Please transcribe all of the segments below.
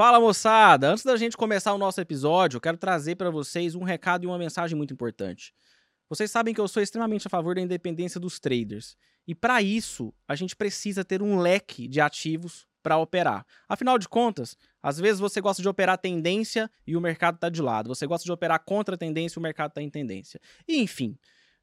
Fala moçada! Antes da gente começar o nosso episódio, eu quero trazer para vocês um recado e uma mensagem muito importante. Vocês sabem que eu sou extremamente a favor da independência dos traders. E para isso, a gente precisa ter um leque de ativos para operar. Afinal de contas, às vezes você gosta de operar tendência e o mercado está de lado. Você gosta de operar contra a tendência e o mercado está em tendência. E, enfim.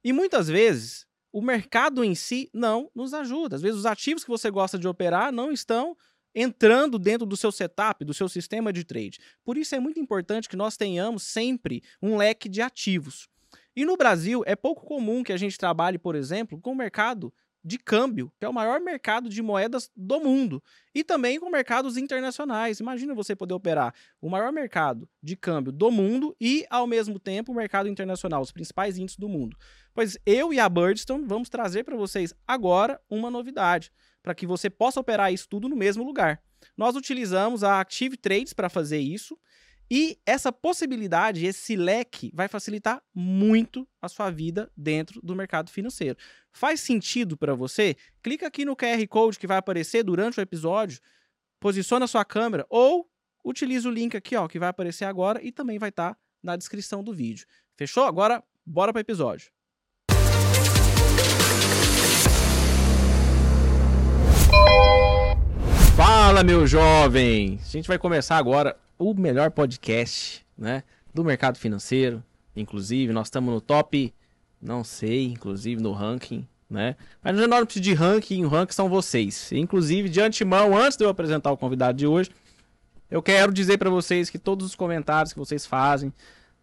E muitas vezes, o mercado em si não nos ajuda. Às vezes, os ativos que você gosta de operar não estão entrando dentro do seu setup, do seu sistema de trade. Por isso é muito importante que nós tenhamos sempre um leque de ativos. E no Brasil é pouco comum que a gente trabalhe, por exemplo, com o mercado de câmbio, que é o maior mercado de moedas do mundo, e também com mercados internacionais. Imagina você poder operar o maior mercado de câmbio do mundo e, ao mesmo tempo, o mercado internacional, os principais índices do mundo. Pois eu e a Birdstone vamos trazer para vocês agora uma novidade para que você possa operar isso tudo no mesmo lugar. Nós utilizamos a Active Trades para fazer isso. E essa possibilidade, esse leque, vai facilitar muito a sua vida dentro do mercado financeiro. Faz sentido para você? Clica aqui no QR Code que vai aparecer durante o episódio, posiciona a sua câmera ou utiliza o link aqui ó, que vai aparecer agora e também vai estar tá na descrição do vídeo. Fechou? Agora, bora para o episódio. Fala, meu jovem! A gente vai começar agora o melhor podcast, né, do mercado financeiro. Inclusive, nós estamos no top, não sei, inclusive no ranking, né? Mas no não precisa de ranking, o ranking são vocês. Inclusive, de antemão, antes de eu apresentar o convidado de hoje, eu quero dizer para vocês que todos os comentários que vocês fazem,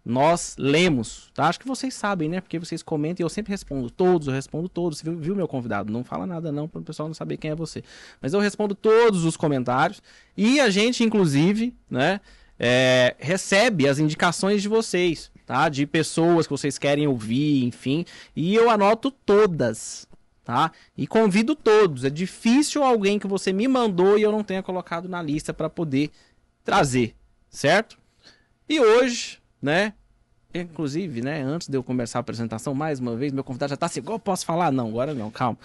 nós lemos, tá? Acho que vocês sabem, né? Porque vocês comentam e eu sempre respondo todos, eu respondo todos. Você viu, viu meu convidado? Não fala nada não para o pessoal não saber quem é você. Mas eu respondo todos os comentários e a gente, inclusive, né? É, recebe as indicações de vocês, tá? De pessoas que vocês querem ouvir, enfim. E eu anoto todas, tá? E convido todos. É difícil alguém que você me mandou e eu não tenha colocado na lista para poder trazer, certo? E hoje né? Inclusive, né, antes de eu começar a apresentação, mais uma vez, meu convidado já tá assim, eu posso falar? Não, agora não, calma.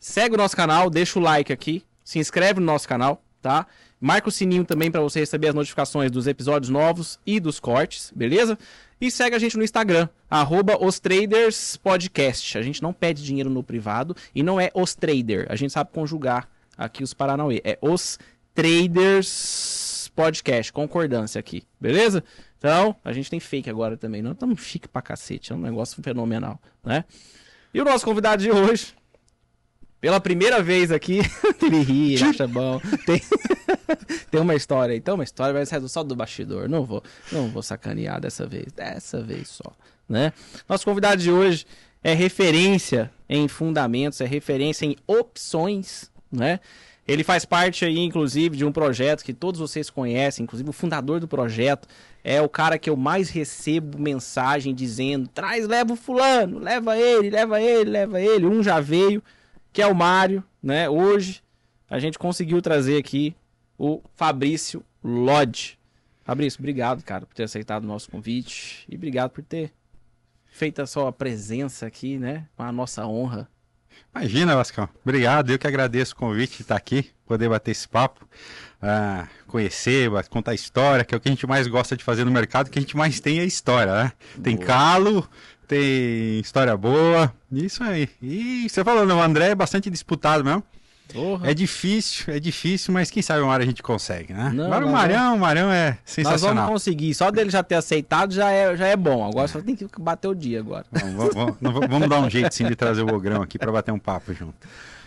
Segue o nosso canal, deixa o like aqui, se inscreve no nosso canal, tá? Marca o sininho também para você receber as notificações dos episódios novos e dos cortes, beleza? E segue a gente no Instagram, arroba. A gente não pede dinheiro no privado e não é os trader. A gente sabe conjugar aqui os Paranauê. É os Traders Podcast, concordância aqui, beleza? Então, a gente tem fake agora também. Não estamos chique pra cacete, é um negócio fenomenal, né? E o nosso convidado de hoje, pela primeira vez aqui, ele ri, ele acha bom. Tem, tem uma história aí. Então, uma história vai ser só do bastidor. Não vou, não vou sacanear dessa vez. Dessa vez só, né? Nosso convidado de hoje é referência em fundamentos, é referência em opções, né? Ele faz parte aí, inclusive, de um projeto que todos vocês conhecem, inclusive o fundador do projeto é o cara que eu mais recebo mensagem dizendo: traz, leva o fulano, leva ele, leva ele, leva ele. Um já veio, que é o Mário, né? Hoje a gente conseguiu trazer aqui o Fabrício Lodge. Fabrício, obrigado, cara, por ter aceitado o nosso convite e obrigado por ter feito a sua presença aqui, né? Com a nossa honra Imagina, Vascão. Obrigado. Eu que agradeço o convite de estar aqui, poder bater esse papo, uh, conhecer, contar história, que é o que a gente mais gosta de fazer no mercado, que a gente mais tem é história, né? Tem boa. calo, tem história boa, isso aí. E você falou, o André é bastante disputado mesmo. Porra. É difícil, é difícil, mas quem sabe uma hora a gente consegue, né? Não, Agora o Marão, o Marão é sensacional. Nós vamos conseguir, só dele já ter aceitado já é, já é bom. Agora só tem que bater o dia agora. Vamos, vamos, vamos dar um jeito sim de trazer o Ogrão aqui para bater um papo junto.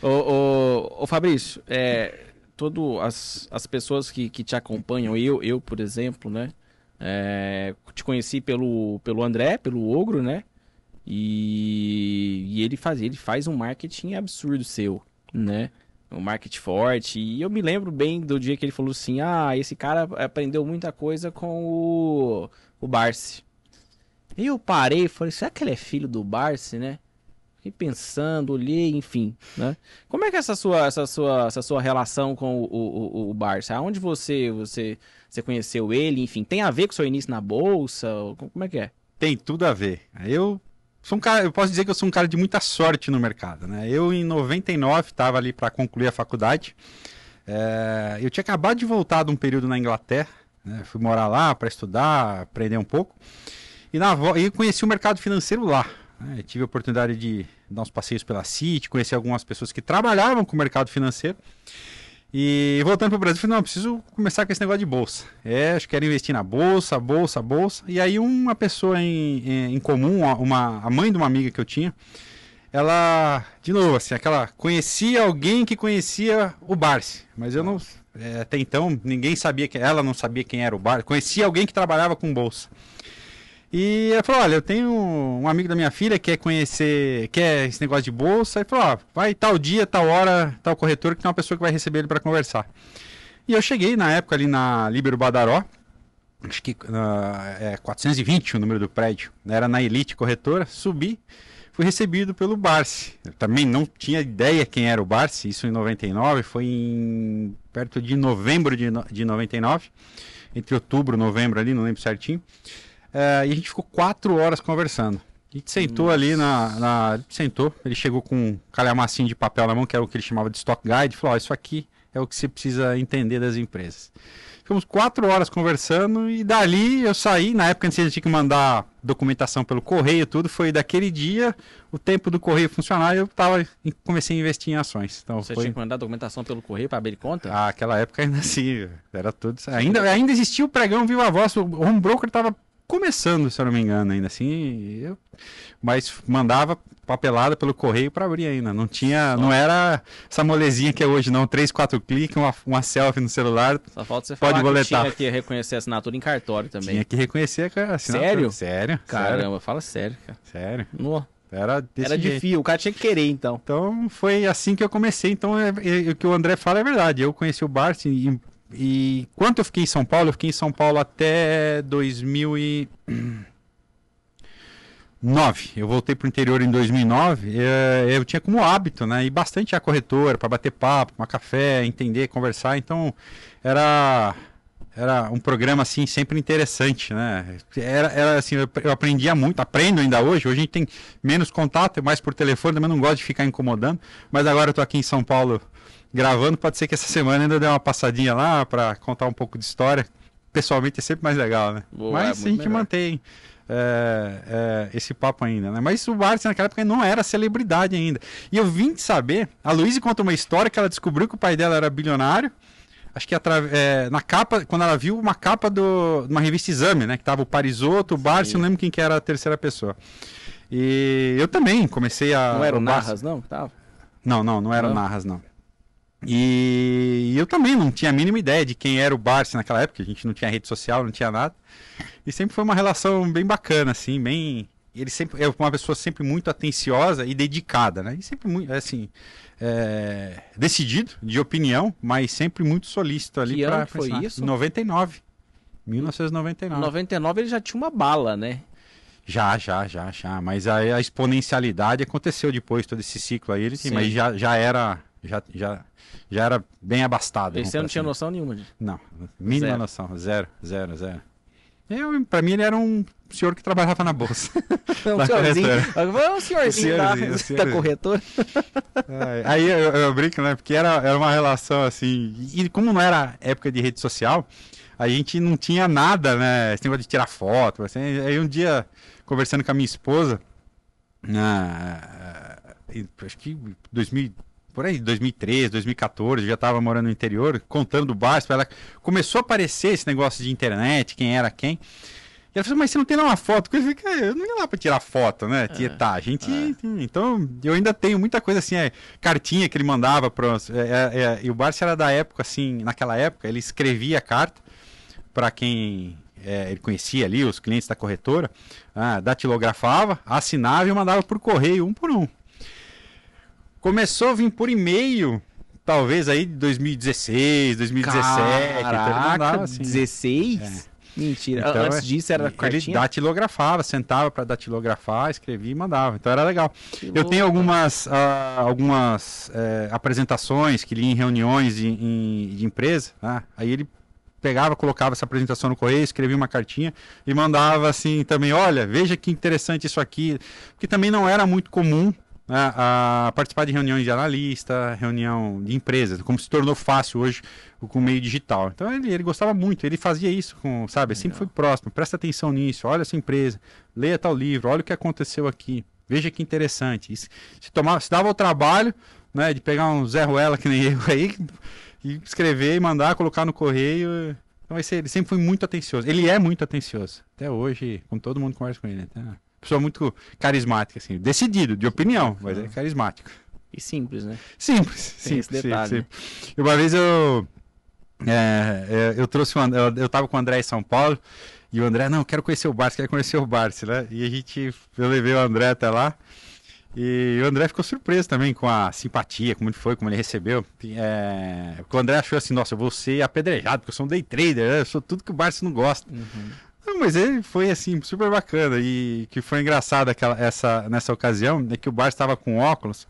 Ô, ô, ô Fabrício, é, todo as, as pessoas que, que te acompanham, eu, eu por exemplo, né? É, te conheci pelo, pelo André, pelo Ogro, né? E, e ele faz ele faz um marketing absurdo seu, né? Um marketing forte. E eu me lembro bem do dia que ele falou assim: ah, esse cara aprendeu muita coisa com o, o Barsi. E eu parei e falei: será que ele é filho do Barsi, né? Fiquei pensando, olhei, enfim, né? Como é que é essa sua, essa sua, essa sua relação com o, o, o Barça? Aonde você, você, você conheceu ele? Enfim, tem a ver com o seu início na bolsa? Como é que é? Tem tudo a ver. Eu sou um cara, eu posso dizer que eu sou um cara de muita sorte no mercado, né? Eu em 99 estava ali para concluir a faculdade. É, eu tinha acabado de voltar de um período na Inglaterra, né? fui morar lá para estudar, aprender um pouco, e, na, e conheci o mercado financeiro lá. Né? Tive a oportunidade de dar uns passeios pela City, conhecer algumas pessoas que trabalhavam com o mercado financeiro. E voltando para o Brasil, falei, não, preciso começar com esse negócio de bolsa. É, acho que quero investir na bolsa, bolsa, bolsa. E aí uma pessoa em, em comum, uma, a mãe de uma amiga que eu tinha, ela, de novo, assim, aquela, conhecia alguém que conhecia o Barsi, mas eu não, é, até então, ninguém sabia, que ela não sabia quem era o Barsi, conhecia alguém que trabalhava com bolsa. E ela falou: Olha, eu tenho um amigo da minha filha que quer conhecer, quer esse negócio de bolsa. E falou: vai tal dia, tal hora, tal corretor, que tem uma pessoa que vai receber ele para conversar. E eu cheguei na época ali na Libero Badaró, acho que é 420 o número do prédio, né? era na Elite Corretora, subi, fui recebido pelo Barsi. Eu também não tinha ideia quem era o Barsi, isso em 99, foi em perto de novembro de, de 99, entre outubro e novembro ali, não lembro certinho. É, e a gente ficou quatro horas conversando. A gente sentou Nossa. ali na, na, Sentou, ele chegou com um calhamacinho de papel na mão, que era o que ele chamava de stock guide, e falou: oh, Isso aqui é o que você precisa entender das empresas. Ficamos quatro horas conversando e dali eu saí. Na época você tinha que mandar documentação pelo correio, tudo. Foi daquele dia, o tempo do correio funcionar, eu tava, comecei a investir em ações. Então, você foi... tinha que mandar documentação pelo correio para abrir conta? Ah, aquela época ainda assim, era tudo. Ainda, ainda existia o pregão Viva Voz, o home broker estava começando, se eu não me engano, ainda assim. Eu... Mas mandava papelada pelo correio para abrir ainda. Não tinha, não era essa molezinha que é hoje, não. Três, quatro cliques, uma, uma selfie no celular. Só falta você pode falar boletar. que tinha que reconhecer a assinatura em cartório também. Tinha que reconhecer a assinatura. Sério? Sério. Caramba, sério. fala sério, cara. Sério. No. Era, Era de fio, o cara tinha que querer, então. Então foi assim que eu comecei. Então é, é, o que o André fala é verdade. Eu conheci o Bart e e quanto eu fiquei em São Paulo? Eu fiquei em São Paulo até 2009. Eu voltei para o interior em 2009. É, eu tinha como hábito, né? Ir bastante à corretora para bater papo, tomar café, entender, conversar. Então era era um programa assim sempre interessante, né? Era, era assim, eu, eu aprendia muito, aprendo ainda hoje. Hoje a gente tem menos contato, mais por telefone, também não gosto de ficar incomodando. Mas agora eu estou aqui em São Paulo gravando. Pode ser que essa semana ainda dê uma passadinha lá para contar um pouco de história. Pessoalmente é sempre mais legal, né? Boa, Mas é a gente melhor. mantém é, é, esse papo ainda, né? Mas o Barça naquela época não era celebridade ainda. E eu vim saber, a Luísa conta uma história que ela descobriu que o pai dela era bilionário. Acho que é, na capa, quando ela viu uma capa do, de uma revista Exame, né? Que tava o Parisotto, o Barça, não lembro quem que era a terceira pessoa. E eu também comecei a. Não era o Narras, não? Tava. Não, não, não era não. o Narras, não. E eu também não tinha a mínima ideia de quem era o Barça naquela época, a gente não tinha rede social, não tinha nada. E sempre foi uma relação bem bacana, assim, bem. Ele sempre é uma pessoa sempre muito atenciosa e dedicada, né? E sempre muito, assim, é... decidido, de opinião, mas sempre muito solícito ali para. foi pensar. isso? 99. 1999. 99 ele já tinha uma bala, né? Já, já, já, já. Mas a, a exponencialidade aconteceu depois, todo esse ciclo aí, ele, mas já, já era. Já, já, já era bem abastado. E você não tinha assim. noção nenhuma disso? Não, mínima zero. noção, zero, zero, zero. Eu, pra mim ele era um senhor que trabalhava na bolsa. um senhorzinho, um senhorzinho, da, senhorzinho. da corretora. aí eu, eu, brinco, né? Porque era, era uma relação assim. E como não era época de rede social, a gente não tinha nada, né? Esse negócio de tirar foto. Assim. Aí um dia, conversando com a minha esposa, na, acho que 2000 por aí, 2013, 2014, já estava morando no interior, contando do bar, ela começou a aparecer esse negócio de internet, quem era quem. E ela falou, mas você não tem lá uma foto? Eu falei, eu não ia lá para tirar foto, né? É, tá, a gente. É. Então, eu ainda tenho muita coisa assim, é, cartinha que ele mandava para. É, é, é, e o Barça era da época, assim, naquela época, ele escrevia a carta para quem é, ele conhecia ali, os clientes da corretora, ah, datilografava, assinava e mandava por correio, um por um. Começou a vir por e-mail, talvez aí 2016, 2017. Caraca, então assim, 16? É. Mentira. Então, Antes disso era cartinha? Ele datilografava, sentava para datilografar, escrevia e mandava. Então era legal. Que eu tenho algumas, uh, algumas uh, apresentações que li em reuniões de, em, de empresa. Né? Aí ele pegava, colocava essa apresentação no correio, escrevia uma cartinha e mandava assim também, olha, veja que interessante isso aqui, porque também não era muito comum né, a participar de reuniões de analista, reunião de empresas, como se tornou fácil hoje com o meio digital. Então ele, ele gostava muito, ele fazia isso com, sabe, sempre foi próximo, presta atenção nisso, olha essa empresa, leia tal livro, olha o que aconteceu aqui, veja que interessante. se, tomava, se dava o trabalho, né, de pegar um Zé Ruela que nem eu aí, e escrever e mandar, colocar no correio. Então ele sempre foi muito atencioso. Ele é muito atencioso. Até hoje, com todo mundo conversa com ele. Né? Pessoa muito carismática, assim, decidido, de opinião, mas é carismático. E simples, né? Simples, simples, detalhe. Simples, simples. Uma vez eu é, é, eu trouxe um, eu, eu tava com o André em São Paulo e o André, não, quero conhecer o Barça, quero conhecer o Barça, né? E a gente, eu levei o André até lá. E o André ficou surpreso também com a simpatia, como ele foi, como ele recebeu. É... O André achou assim, nossa, eu vou ser apedrejado, porque eu sou um day trader, né? eu sou tudo que o Barça não gosta. Uhum. Não, mas ele foi assim, super bacana. E que foi engraçado aquela, essa, nessa ocasião, é que o Barça estava com óculos.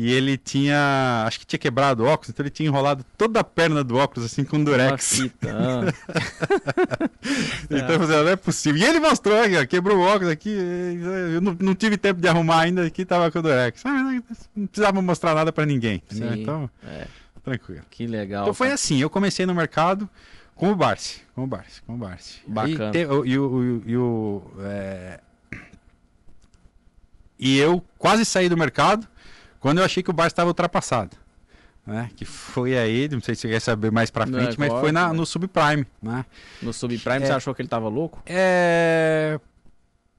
E ele tinha. Acho que tinha quebrado o óculos, então ele tinha enrolado toda a perna do óculos assim com durex. Ah. então eu falei, não é possível. E ele mostrou aqui, ó, quebrou o óculos aqui. Eu não, não, tive tempo de arrumar ainda aqui, tava com o durex. Ah, não precisava mostrar nada para ninguém. Sim, então, é. tranquilo. Que legal. Então foi assim, eu comecei no mercado com o Barsi. Com o Barsi, com o Barsi. Bacana. E, e, e, o. E, o é... e eu quase saí do mercado quando eu achei que o Barça estava ultrapassado. Né? Que foi aí, não sei se você quer saber mais pra frente, é, mas foi na, no subprime. Né? No subprime é, você achou que ele estava louco? É.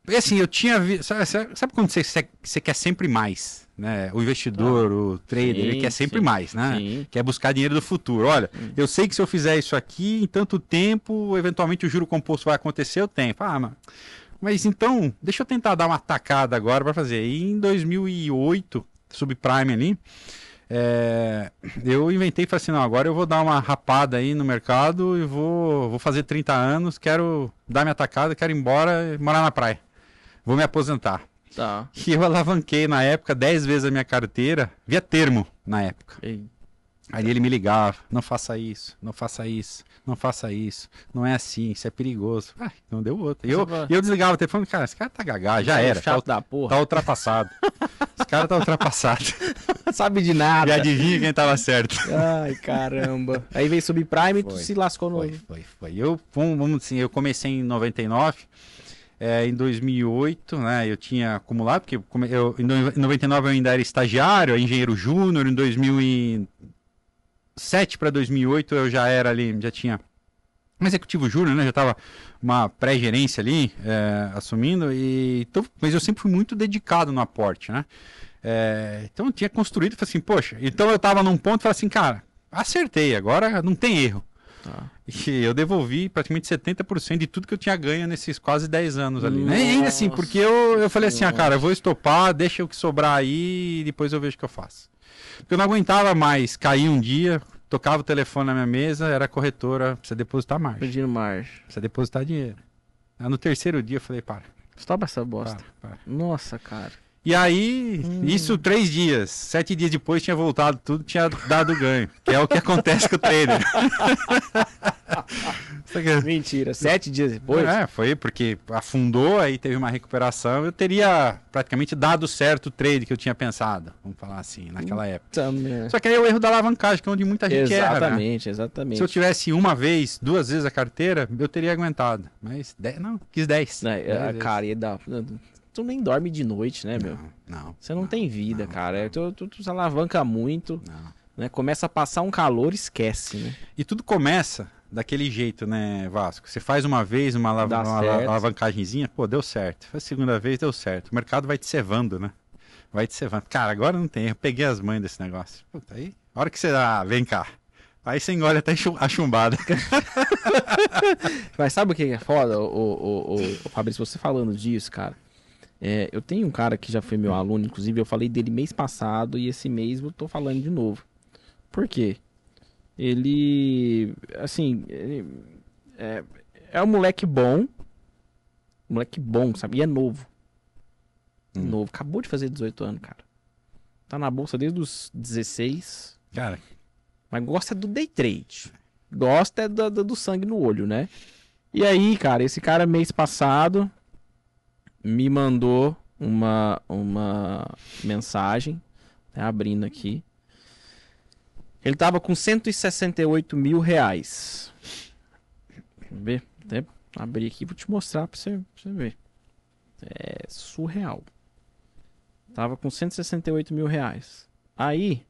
Assim, eu tinha visto. Sabe, sabe, quando você, você quer sempre mais? Né? O investidor, ah, o trader, sim, ele quer sempre sim, mais, né? Sim. Quer buscar dinheiro do futuro. Olha, hum. eu sei que se eu fizer isso aqui, em tanto tempo, eventualmente o juro composto vai acontecer, eu tenho. Ah, mas, mas então, deixa eu tentar dar uma tacada agora para fazer. E em 2008, subprime ali, é, eu inventei e falei assim, não, agora eu vou dar uma rapada aí no mercado e vou, vou fazer 30 anos, quero dar minha tacada, quero ir embora e morar na praia. Vou me aposentar. Tá. E eu alavanquei na época 10 vezes a minha carteira, via termo na época. Ei. Aí ele me ligava, não faça isso, não faça isso, não faça isso, não é assim, isso é perigoso. Ah, não deu outro. E eu, eu desligava o telefone, cara, esse cara tá gagá, já era. Chato tá, da porra. tá ultrapassado. esse cara tá ultrapassado. Sabe de nada. E adivinha quem tava certo. Ai, caramba. Aí veio subprime e tu se lascou no... Foi, foi, foi. Eu, vamos assim, eu comecei em 99, é, em 2008, né, eu tinha acumulado, porque eu, em 99 eu ainda era estagiário, engenheiro júnior, em 2000 2007 para 2008 eu já era ali, já tinha um executivo júnior, né? Já estava uma pré-gerência ali é, assumindo e então, mas eu sempre fui muito dedicado no aporte, né? É, então eu tinha construído, falei assim, poxa, então eu estava num ponto, falei assim, cara, acertei, agora não tem erro. Ah. E eu devolvi praticamente 70% de tudo que eu tinha ganho nesses quase 10 anos ali. Né? E assim, porque eu, eu falei assim, ah, cara, eu vou estopar, deixa o que sobrar aí e depois eu vejo o que eu faço. Porque eu não aguentava mais cair um dia, tocava o telefone na minha mesa, era corretora, precisa depositar margem. Pedindo margem. Precisa depositar dinheiro. Aí no terceiro dia eu falei, para. Stop essa bosta. Para, para. Nossa, cara. E aí, hum. isso três dias. Sete dias depois tinha voltado tudo, tinha dado ganho. Que é o que acontece com o trader. Mentira, sete dias depois? É, foi porque afundou, aí teve uma recuperação. Eu teria praticamente dado certo o trade que eu tinha pensado, vamos falar assim, naquela época. Só que aí é o erro da alavancagem, que é onde muita gente exatamente, erra. Exatamente, né? exatamente. Se eu tivesse uma vez, duas vezes a carteira, eu teria aguentado. Mas, dez, não, quis dez. É, dez cara, ia dar tu nem dorme de noite, né, meu? Não, não. Você não, não tem vida, não, cara. Tu, tu, tu, se alavanca muito, né? Começa a passar um calor, esquece, né? E tudo começa daquele jeito, né, Vasco? Você faz uma vez uma, alav uma alavancagemzinha, pô, deu certo. Foi a segunda vez, deu certo. O mercado vai te cevando, né? Vai te cevando. Cara, agora não tem. Eu peguei as mães desse negócio. Puta, aí, a hora que você dá, vem cá. Aí você engole até a chumbada. Mas sabe o que é foda, o, o, o, o Fabrício, você falando disso, cara? É, eu tenho um cara que já foi meu aluno, inclusive eu falei dele mês passado e esse mês eu tô falando de novo. Por quê? Ele, assim, ele, é, é um moleque bom, moleque bom, sabe? E é novo. Hum. Novo, acabou de fazer 18 anos, cara. Tá na bolsa desde os 16. Cara. Mas gosta do day trade. Gosta do, do, do sangue no olho, né? E aí, cara, esse cara mês passado me mandou uma, uma mensagem, tá abrindo aqui. Ele tava com 168 mil reais. Vamos ver? Até abrir aqui vou te mostrar pra você, pra você ver. É surreal. Tava com 168 mil reais. Aí,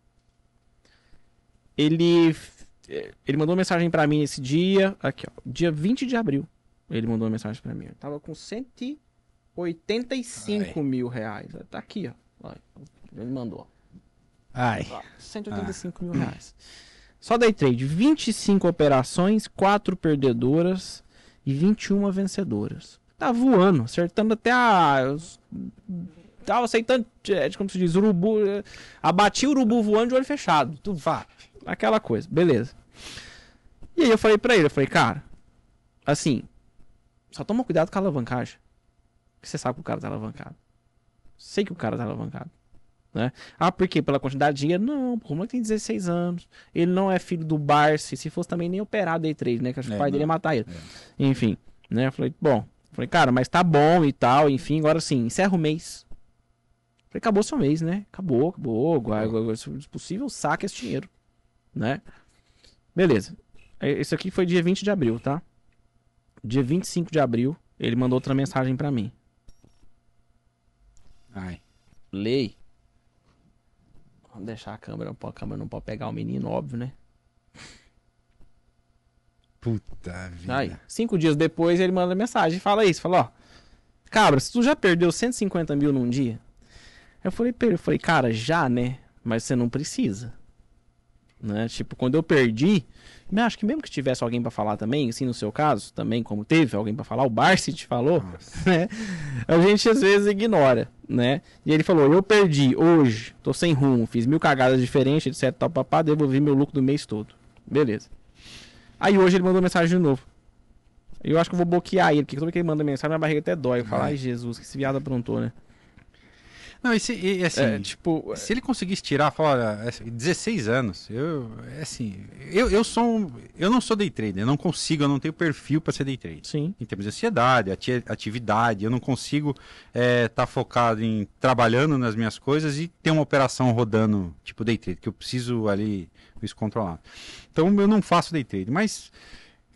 ele, ele mandou mensagem pra mim esse dia, aqui ó, dia 20 de abril. Ele mandou uma mensagem pra mim. Eu tava com 185 Ai. mil reais. Tá aqui, ó. Ele mandou. Ai. Ó, 185 mil reais. Só day trade, 25 operações, 4 perdedoras e 21 vencedoras. Tá voando, acertando até a. Tava aceitando, é, como se diz, urubu. é, Abati o urubu voando de olho fechado. Tu vá. Aquela coisa, beleza. E aí eu falei pra ele, eu falei, cara, assim, só toma cuidado com a alavancagem. Porque você sabe que o cara tá alavancado. Sei que o cara tá alavancado. Né? Ah, por quê? Pela quantidade de dinheiro? Não, o moleque tem 16 anos. Ele não é filho do Barsi. Se fosse também nem operado day trade, né? Que acho que É, o pai dele ia não. matar ele. Enfim, né? Eu falei, bom. Falei, cara, mas tá bom e tal. Enfim, agora sim, encerra o mês. Falei, acabou seu mês, né? Acabou, acabou. Agora, agora, se possível, saca esse dinheiro. Né? Beleza. É, Esse aqui foi dia 20 de abril, tá? Dia 25 de abril, ele mandou outra mensagem pra mim. Ai. Lei. Vamos deixar a câmera, a câmera não pode pegar o menino, óbvio, né? Puta vida. Aí, cinco dias depois ele manda mensagem e fala isso, fala, ó. Cabra, se tu já perdeu 150 mil num dia. Eu falei pra ele, eu falei, cara, já, né? Mas você não precisa. Né? Tipo, quando eu perdi, eu acho que mesmo que tivesse alguém pra falar também, assim no seu caso, também como teve alguém pra falar, o Barsi te falou, né? A gente às vezes ignora, né? E ele falou: Eu perdi hoje, tô sem rumo, fiz mil cagadas diferentes, etc. Tal, papá, devolvi meu lucro do mês todo. Beleza. Aí hoje ele mandou mensagem de novo. Eu acho que eu vou bloquear ele, porque toda vez que ele manda mensagem, minha barriga até dói. Eu falo, ai Jesus, que esse viado aprontou, né? Não, e, se, e, assim, É, tipo, se ele conseguisse tirar, assim, 16 anos, eu, é assim, eu, eu sou um, eu não sou day trader, eu não consigo, eu não tenho perfil para ser day trader. sim. Em termos de ansiedade, ati- atividade, eu não consigo estar focado em trabalhando nas minhas coisas e ter uma operação rodando tipo day trade, que eu preciso ali isso controlado. Então eu não faço day trade, mas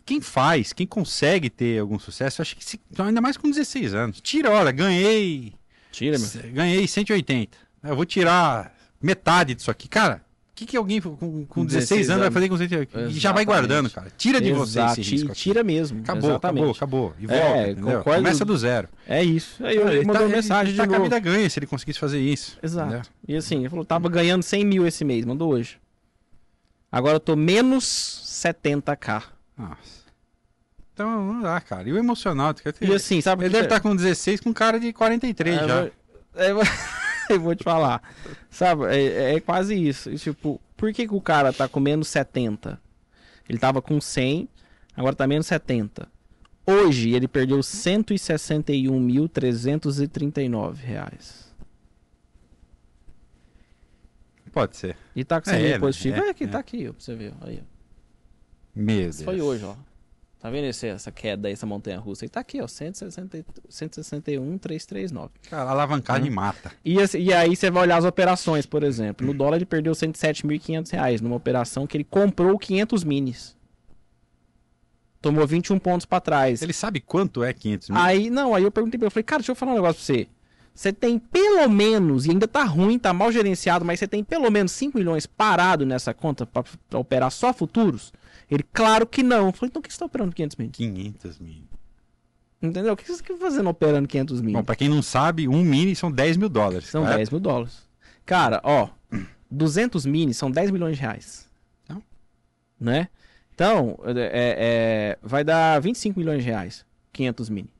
quem faz, quem consegue ter algum sucesso, acho que se, ainda mais com 16 anos, tira, olha, ganhei Tira, meu. Ganhei 180. Eu vou tirar metade disso aqui. Cara, o que, que alguém com, com Com 16, 16 anos vai fazer com 180? E já vai guardando, cara. Tira de você Exato, esse risco. Tira mesmo. Acabou, exatamente. acabou, acabou. E É, volta, concordo. Começa do zero. É isso. Aí ele, Ele mandou tá- mensagem ele tá de a novo. vida ganha se ele conseguisse fazer isso. Exato. entendeu? E assim, ele falou, tava ganhando 100 mil esse mês, mandou hoje. Agora eu tô menos 70k. Nossa. Então não dá, cara. E o emocional? tu quer ter- E assim, sabe Ele que deve que- estar com 16 com cara de 43 É, já. eu vou- eu vou- te falar. Sabe, é, é quase isso. E, Tipo, por que, que o cara tá com menos 70? Ele tava com 100, agora tá menos 70. Hoje ele perdeu 161.339 reais. Pode ser. E tá com É, 100 mil né? positivo. É, É, é. tá aqui, ó, pra você ver. Aí, ó. Meu Deus. Foi hoje, ó. Tá vendo esse, essa queda aí, essa montanha russa? E tá aqui, ó, 160, 161.339. Cara, alavancagem Hum. mata. E, e aí você vai olhar as operações, por exemplo. No dólar ele perdeu 107.500 reais numa operação que ele comprou 500 minis. Tomou 21 pontos pra trás. Ele sabe quanto é 500 mil? Aí, não, aí eu perguntei pra ele, eu falei, cara, deixa eu falar um negócio pra você. Você tem pelo menos, e ainda tá ruim, tá mal gerenciado, mas você tem pelo menos 5 milhões parado nessa conta pra operar só futuros? Ele, claro que não. Eu falei, então o que você tá operando 500 mil? 500 mil. Entendeu? O que você tá fazendo operando 500 mil? Bom, pra quem não sabe, um mini são 10 mil dólares. São correto? 10 mil dólares. Cara, ó, 200 mini são 10 milhões de reais. Então. Né? Então, é, é, vai dar 25 milhões de reais. 500 mini.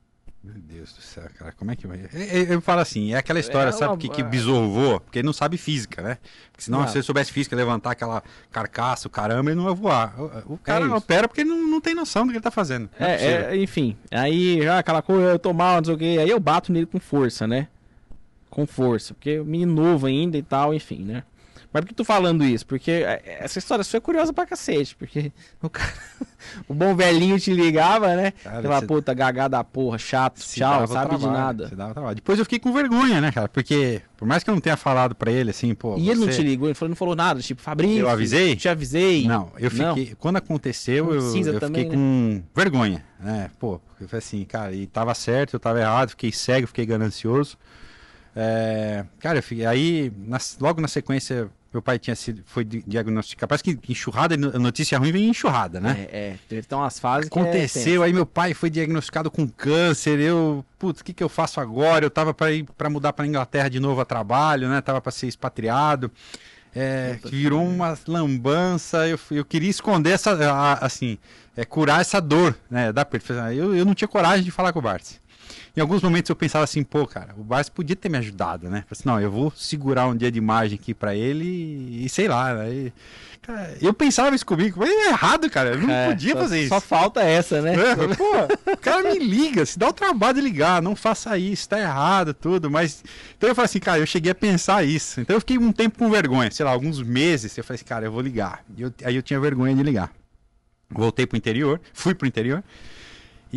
Meu Deus do céu, cara, como é que vai? É, é, Eu falo assim, é aquela história, É sabe uma- que, que voa? Porque ele não sabe física, né? Porque senão, Não. se ele soubesse física, levantar aquela carcaça, o caramba, ele não ia voar. O, o cara É opera porque ele não, não tem noção do que ele tá fazendo. É, possível. é, enfim. Aí, já aquela coisa, eu tô mal, não sei o quê. Aí eu bato nele com força, né? Com força. Porque o menino novo ainda e tal, enfim, né? Mas por que tu falando isso? Porque é, essa história sua é curiosa pra cacete. Porque o, cara, o bom velhinho te ligava, né? Cara, Aquela você- puta gagada porra, chato, Se tchau, sabe de trabalho, nada. se dava trabalho. Depois eu fiquei com vergonha, né, cara? Porque, por mais que eu não tenha falado pra ele, assim, pô. E ele não você- te ligou, ele falou, não falou nada, tipo, Fabrício. Eu avisei? Te avisei. Não, eu Não? fiquei. Quando aconteceu, Não eu, eu também, fiquei com vergonha, né? Pô, eu falei assim, cara, e tava certo, eu tava errado, fiquei cego, fiquei ganancioso. É, cara, eu fiquei, aí, na- logo na sequência, meu pai tinha sido, foi di- diagnosticado. Parece que enxurrada, notícia ruim vem em enxurrada, né? É, é, teve então umas fases que é Aconteceu, aí meu pai foi diagnosticado com câncer, eu, putz, o que que eu faço agora? Eu tava para ir para mudar para Inglaterra de novo a trabalho, né? Tava para ser expatriado. É, que virou uma lambança, eu, eu queria esconder essa, a- assim, é, curar essa dor, né, da. Eu, eu não tinha coragem de falar com o Bartz. Em alguns momentos eu pensava assim, pô, cara, o Bartz podia ter me ajudado, né? Falei assim, não, eu vou segurar um dia de imagem aqui pra ele e, e sei lá, aí, cara, eu pensava isso comigo, mas é errado, cara, eu não É, podia só- fazer isso. Só falta essa, né? É, pô, o cara me liga, se dá o trabalho de ligar, não faça isso, tá errado, tudo, mas. Então eu falei assim, cara, eu cheguei a pensar isso. Então eu fiquei um tempo com vergonha, sei lá, alguns meses. Eu falei assim, cara, eu vou ligar. E eu- aí eu tinha vergonha de ligar. Voltei pro interior, fui pro interior.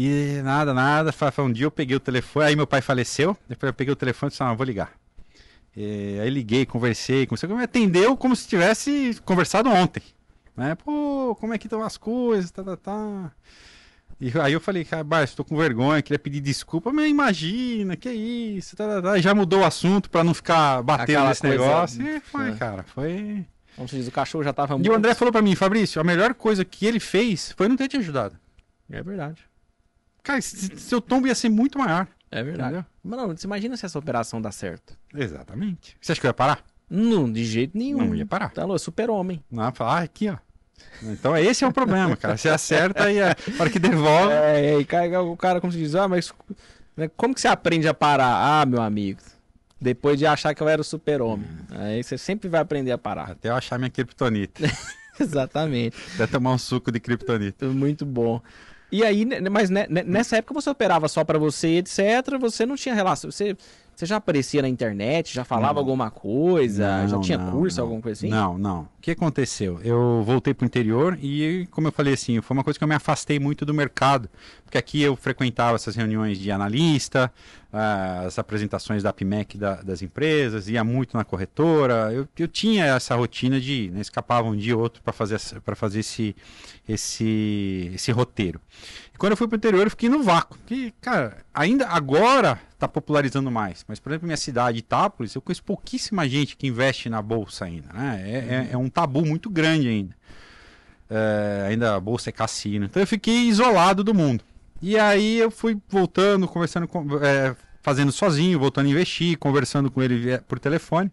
E nada, nada. Fa- Um dia eu peguei o telefone, aí meu pai faleceu. Depois eu peguei o telefone e disse, ah, vou ligar. E aí liguei, conversei, conversei, me atendeu como se tivesse conversado ontem. Né? Pô, como é que estão as coisas, tá, tá, tá. E aí eu falei, cara, Barça, tô com vergonha, queria pedir desculpa, mas imagina, que isso, tá, tá, tá. E já mudou o assunto pra não ficar batendo Aquela nesse negócio. E foi, É. cara, foi. Como se diz, o cachorro já tava E o André falou pra mim, Fabrício, a melhor coisa que ele fez foi não ter te ajudado. É verdade. Cara, se- seu tombo ia ser muito maior. É verdade. Entendeu? Mas não, você imagina se essa operação dá certo. Exatamente. Você acha que eu ia parar? Não, de jeito nenhum. Não ia parar. Tá louco, super-homem. Não, falar, ah, aqui, ó. Então esse é o problema, cara. Você acerta e a hora que devolve. É, e cara, o cara, como se diz, ah, mas né, como que você aprende a parar? Ah, meu amigo, depois de achar que eu era o super-homem. Aí você sempre vai aprender a parar. Até eu achar minha kriptonita. Exatamente. Até tomar um suco de kriptonita. Muito bom. E aí, né, mas né, né, nessa época você operava só pra você, etc. Você não tinha relação. Você, você já aparecia na internet, já falava Não. alguma coisa, já Não, tinha não, curso, alguma coisa assim? Não, não. O que aconteceu? Eu voltei pro interior e, como eu falei assim, foi uma coisa que eu me afastei muito do mercado. Porque aqui eu frequentava essas reuniões de analista, as apresentações da PMEC da- das empresas, ia muito na corretora. Eu, eu tinha essa rotina de né, escapava um dia ou outro para fazer, para fazer esse, esse, esse roteiro. E quando eu fui pro interior, eu fiquei no vácuo. Que, cara, ainda agora tá popularizando mais. Mas, por exemplo, minha cidade, Itápolis, eu conheço pouquíssima gente que investe na bolsa ainda. Né? É, é- é um tabu muito grande ainda. É, ainda a bolsa é cassino. Então eu fiquei isolado do mundo. E aí eu fui voltando, conversando com. é, fazendo sozinho, voltando a investir, conversando com ele por telefone.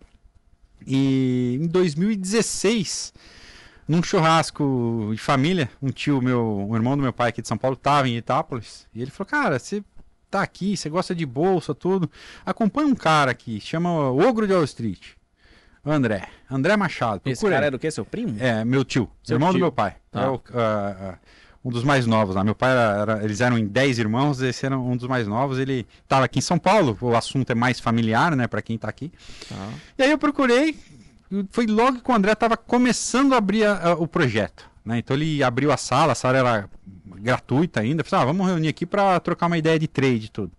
E em 2016, num churrasco de família, um tio meu, um irmão do meu pai aqui de São Paulo, estava em Itápolis, e ele falou: Cara, você tá aqui, você gosta de bolsa, tudo. Acompanha um cara aqui, chama Ogro de Wall Street. André, André Machado. Esse procura cara ele. era o quê? Seu primo? É, meu tio, Seu irmão tio. do meu pai. Tá. É o, ah, ah, um dos mais novos lá. Meu pai era, era- eles eram em 10 irmãos, esse era um dos mais novos. Ele estava aqui em São Paulo, o assunto é mais familiar, né, para quem tá aqui. Tá. E aí eu procurei, foi logo que o André estava começando a abrir a- a- o projeto. Né? Então ele abriu a sala, a sala era gratuita ainda. Falei, ah, vamos reunir aqui para trocar uma ideia de trade e tudo.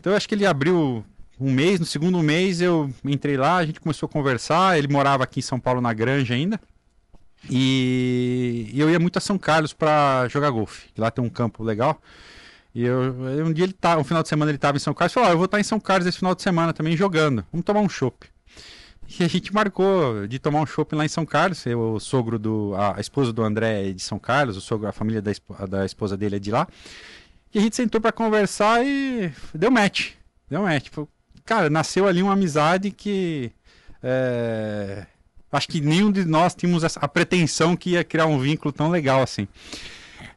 Então eu acho que ele abriu um mês, no segundo mês eu entrei lá, a gente começou a conversar. Ele morava aqui em São Paulo na Granja ainda. E eu ia muito a São Carlos para jogar golfe, lá tem um campo legal. E eu, um dia ele tá, um final de semana ele estava em São Carlos, falou: "Ó, eu vou estar em São Carlos esse final de semana também jogando. Vamos tomar um chopp". E a gente marcou de tomar um chopp lá em São Carlos. Eu, o sogro do a, esposa do André é de São Carlos, o sogro, a família da, da esposa dele é de lá. E a gente sentou para conversar e deu match. Deu match. Cara, nasceu ali uma amizade que é, acho que nenhum de nós tínhamos a pretensão que ia criar um vínculo tão legal assim.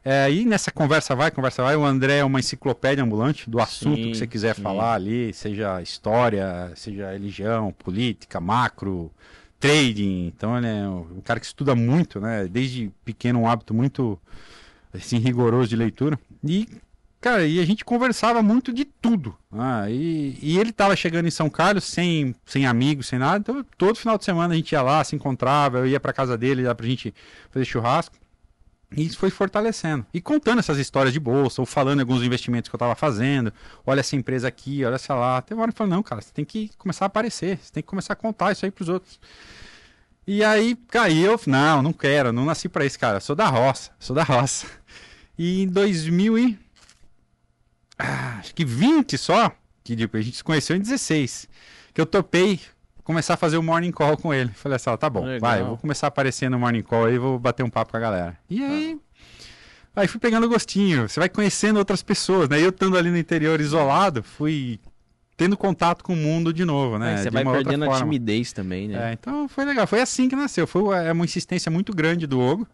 É, e nessa conversa vai, conversa vai, o André é uma enciclopédia ambulante do assunto Sim, que você quiser sim. falar ali, seja história, seja religião, política, macro, trading. Então ele é um cara que estuda muito, né? Desde pequeno um hábito muito assim rigoroso de leitura. E cara, e a gente conversava muito de tudo. Ah, e, e ele tava chegando em São Carlos sem, sem amigos, sem nada. Então, todo final de semana a gente ia lá, se encontrava, eu ia pra casa dele lá pra gente fazer churrasco. E isso foi fortalecendo. E contando essas histórias de bolsa, ou falando alguns investimentos que eu estava fazendo. Olha essa empresa aqui, olha essa lá. Tem uma hora que eu falo, não, cara, você tem que começar a aparecer. Você tem que começar a contar isso aí pros outros. E aí caiu, não, não quero, não nasci para isso, cara. Sou da roça, sou da roça. E em 2000 e... Ah, acho que 20 só, que tipo, a gente se conheceu em 16, que eu topei começar a fazer o morning call com ele. Falei assim, ó, tá bom, Legal. vai, vou começar a aparecer no morning call aí, vou bater um papo com a galera. E aí, aí fui pegando gostinho, você vai conhecendo outras pessoas, né? Eu estando ali no interior isolado, fui tendo contato com o mundo de novo, né? É, você vai perdendo a timidez também, né? É, então foi legal, foi assim que nasceu, foi é uma insistência muito grande do Ogo.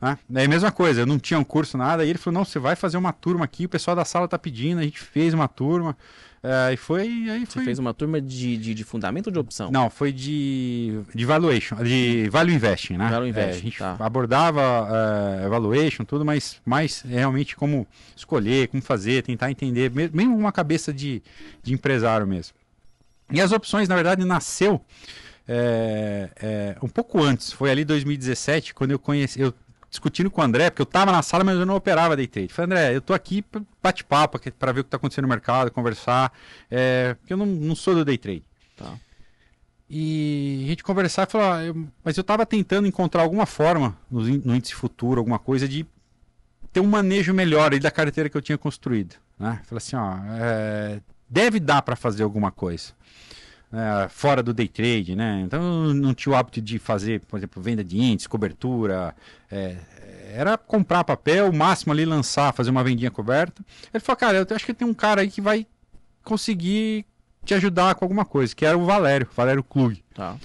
Né? É a mesma coisa, eu não tinha um curso, nada, e ele falou, não, você vai fazer uma turma aqui, o pessoal da sala tá pedindo, a gente fez uma turma, é, e foi, aí foi... Você fez uma turma de, de, de, fundamento ou de opção? Não, foi de, de valuation, de value investing, né? Value investing, é, a gente tá. abordava é, valuation, tudo, mas mais realmente como escolher, como fazer, tentar entender, mesmo uma cabeça de, de empresário mesmo. E as opções, na verdade, nasceu é, é, um pouco antes, foi ali 2017, quando eu conheci, eu discutindo com o André, porque eu estava na sala, mas eu não operava day trade. Falei, André, eu tô aqui bate-papo para ver o que está acontecendo no mercado, conversar, é, porque eu não, não sou do day trade. Tá. E a gente conversar e falar, ah, mas eu estava tentando encontrar alguma forma no, no, índice futuro, alguma coisa de ter um manejo melhor da carteira que eu tinha construído. Né? Falei assim, ó, é, deve dar para fazer alguma coisa é, fora do day trade, né? Então não tinha o hábito de fazer, por exemplo, venda de índice, cobertura. É, era comprar papel, o máximo ali lançar, fazer uma vendinha coberta. Ele falou, cara, eu acho que tem um cara aí que vai conseguir te ajudar com alguma coisa, que era o Valério, Valério Klug. Tá.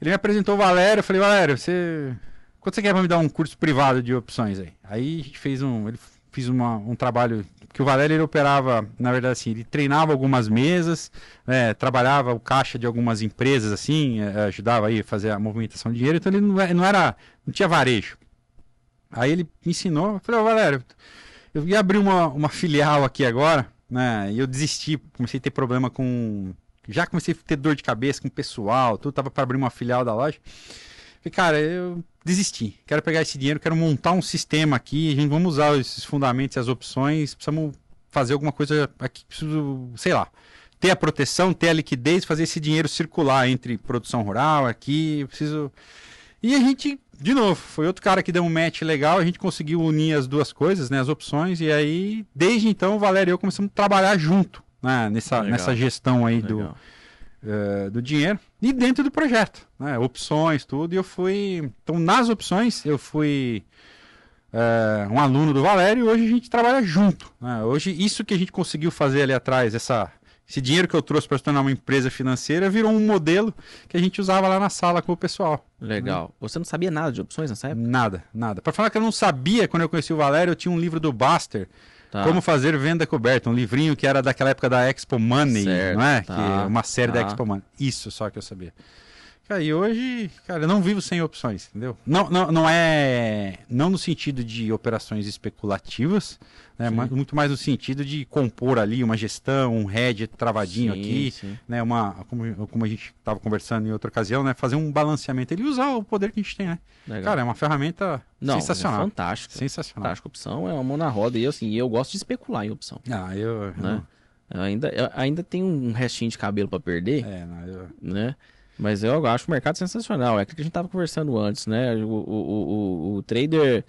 Ele me apresentou o Valério, eu falei, Valério, você. Quanto você quer pra me dar um curso privado de opções aí? Aí a gente fez um. Ele fiz uma, um trabalho que o Valério ele operava, na verdade assim, ele treinava algumas mesas, né, trabalhava o caixa de algumas empresas assim, é, ajudava aí a fazer a movimentação de dinheiro, então ele não, é, não era, não tinha varejo. Aí ele me ensinou, eu falei, oh, Valério, eu ia abrir uma, uma filial aqui agora, né, e eu desisti, comecei a ter problema com, já comecei a ter dor de cabeça com o pessoal, tudo tava para abrir uma filial da loja. Falei, cara, eu desisti. Quero pegar esse dinheiro, quero montar um sistema aqui. A gente vamos usar esses fundamentos e as opções. Precisamos fazer alguma coisa aqui. Preciso, sei lá, ter a proteção, ter a liquidez, fazer esse dinheiro circular entre produção rural aqui. Preciso. E a gente, de novo, foi outro cara que deu um match legal. A gente conseguiu unir as duas coisas, né, as opções. E aí, desde então, o Valério e eu começamos a trabalhar junto né, nessa, nessa gestão aí legal. do uh, do dinheiro e dentro do projeto, né? opções, tudo. E eu fui. Então, nas opções, eu fui uh, um aluno do Valério e hoje a gente trabalha junto. Né? Hoje, isso que a gente conseguiu fazer ali atrás, essa, esse dinheiro que eu trouxe para se tornar uma empresa financeira, virou um modelo que a gente usava lá na sala com o pessoal. Legal. Né? Você não sabia nada de opções nessa época? Nada, nada. Para falar que eu não sabia, quando eu conheci o Valério, eu tinha um livro do Baster Tá. Como fazer venda coberta, um livrinho que era daquela época da Expo Money, certo, não é? Tá, que uma série tá. da Expo Money. Isso só que eu sabia. Cara, e hoje, cara, eu não vivo sem opções, entendeu? Não, não, não é. Não no sentido de operações especulativas, né? Mas, muito mais no sentido de compor ali uma gestão, um head travadinho sim, aqui, sim. né? Uma, como, como a gente estava conversando em outra ocasião, né? Fazer um balanceamento ele usar o poder que a gente tem, né? Legal. Cara, é uma ferramenta não, sensacional. É fantástica. Sensacional. Fantástica opção, é uma mão na roda. E eu, assim, eu gosto de especular em opção. Ah, eu. Né? eu ainda, ainda tem um restinho de cabelo para perder. É, não, eu... né? Mas eu acho o mercado sensacional. É aquilo que a gente estava conversando antes, né? O, o, o, o, trader,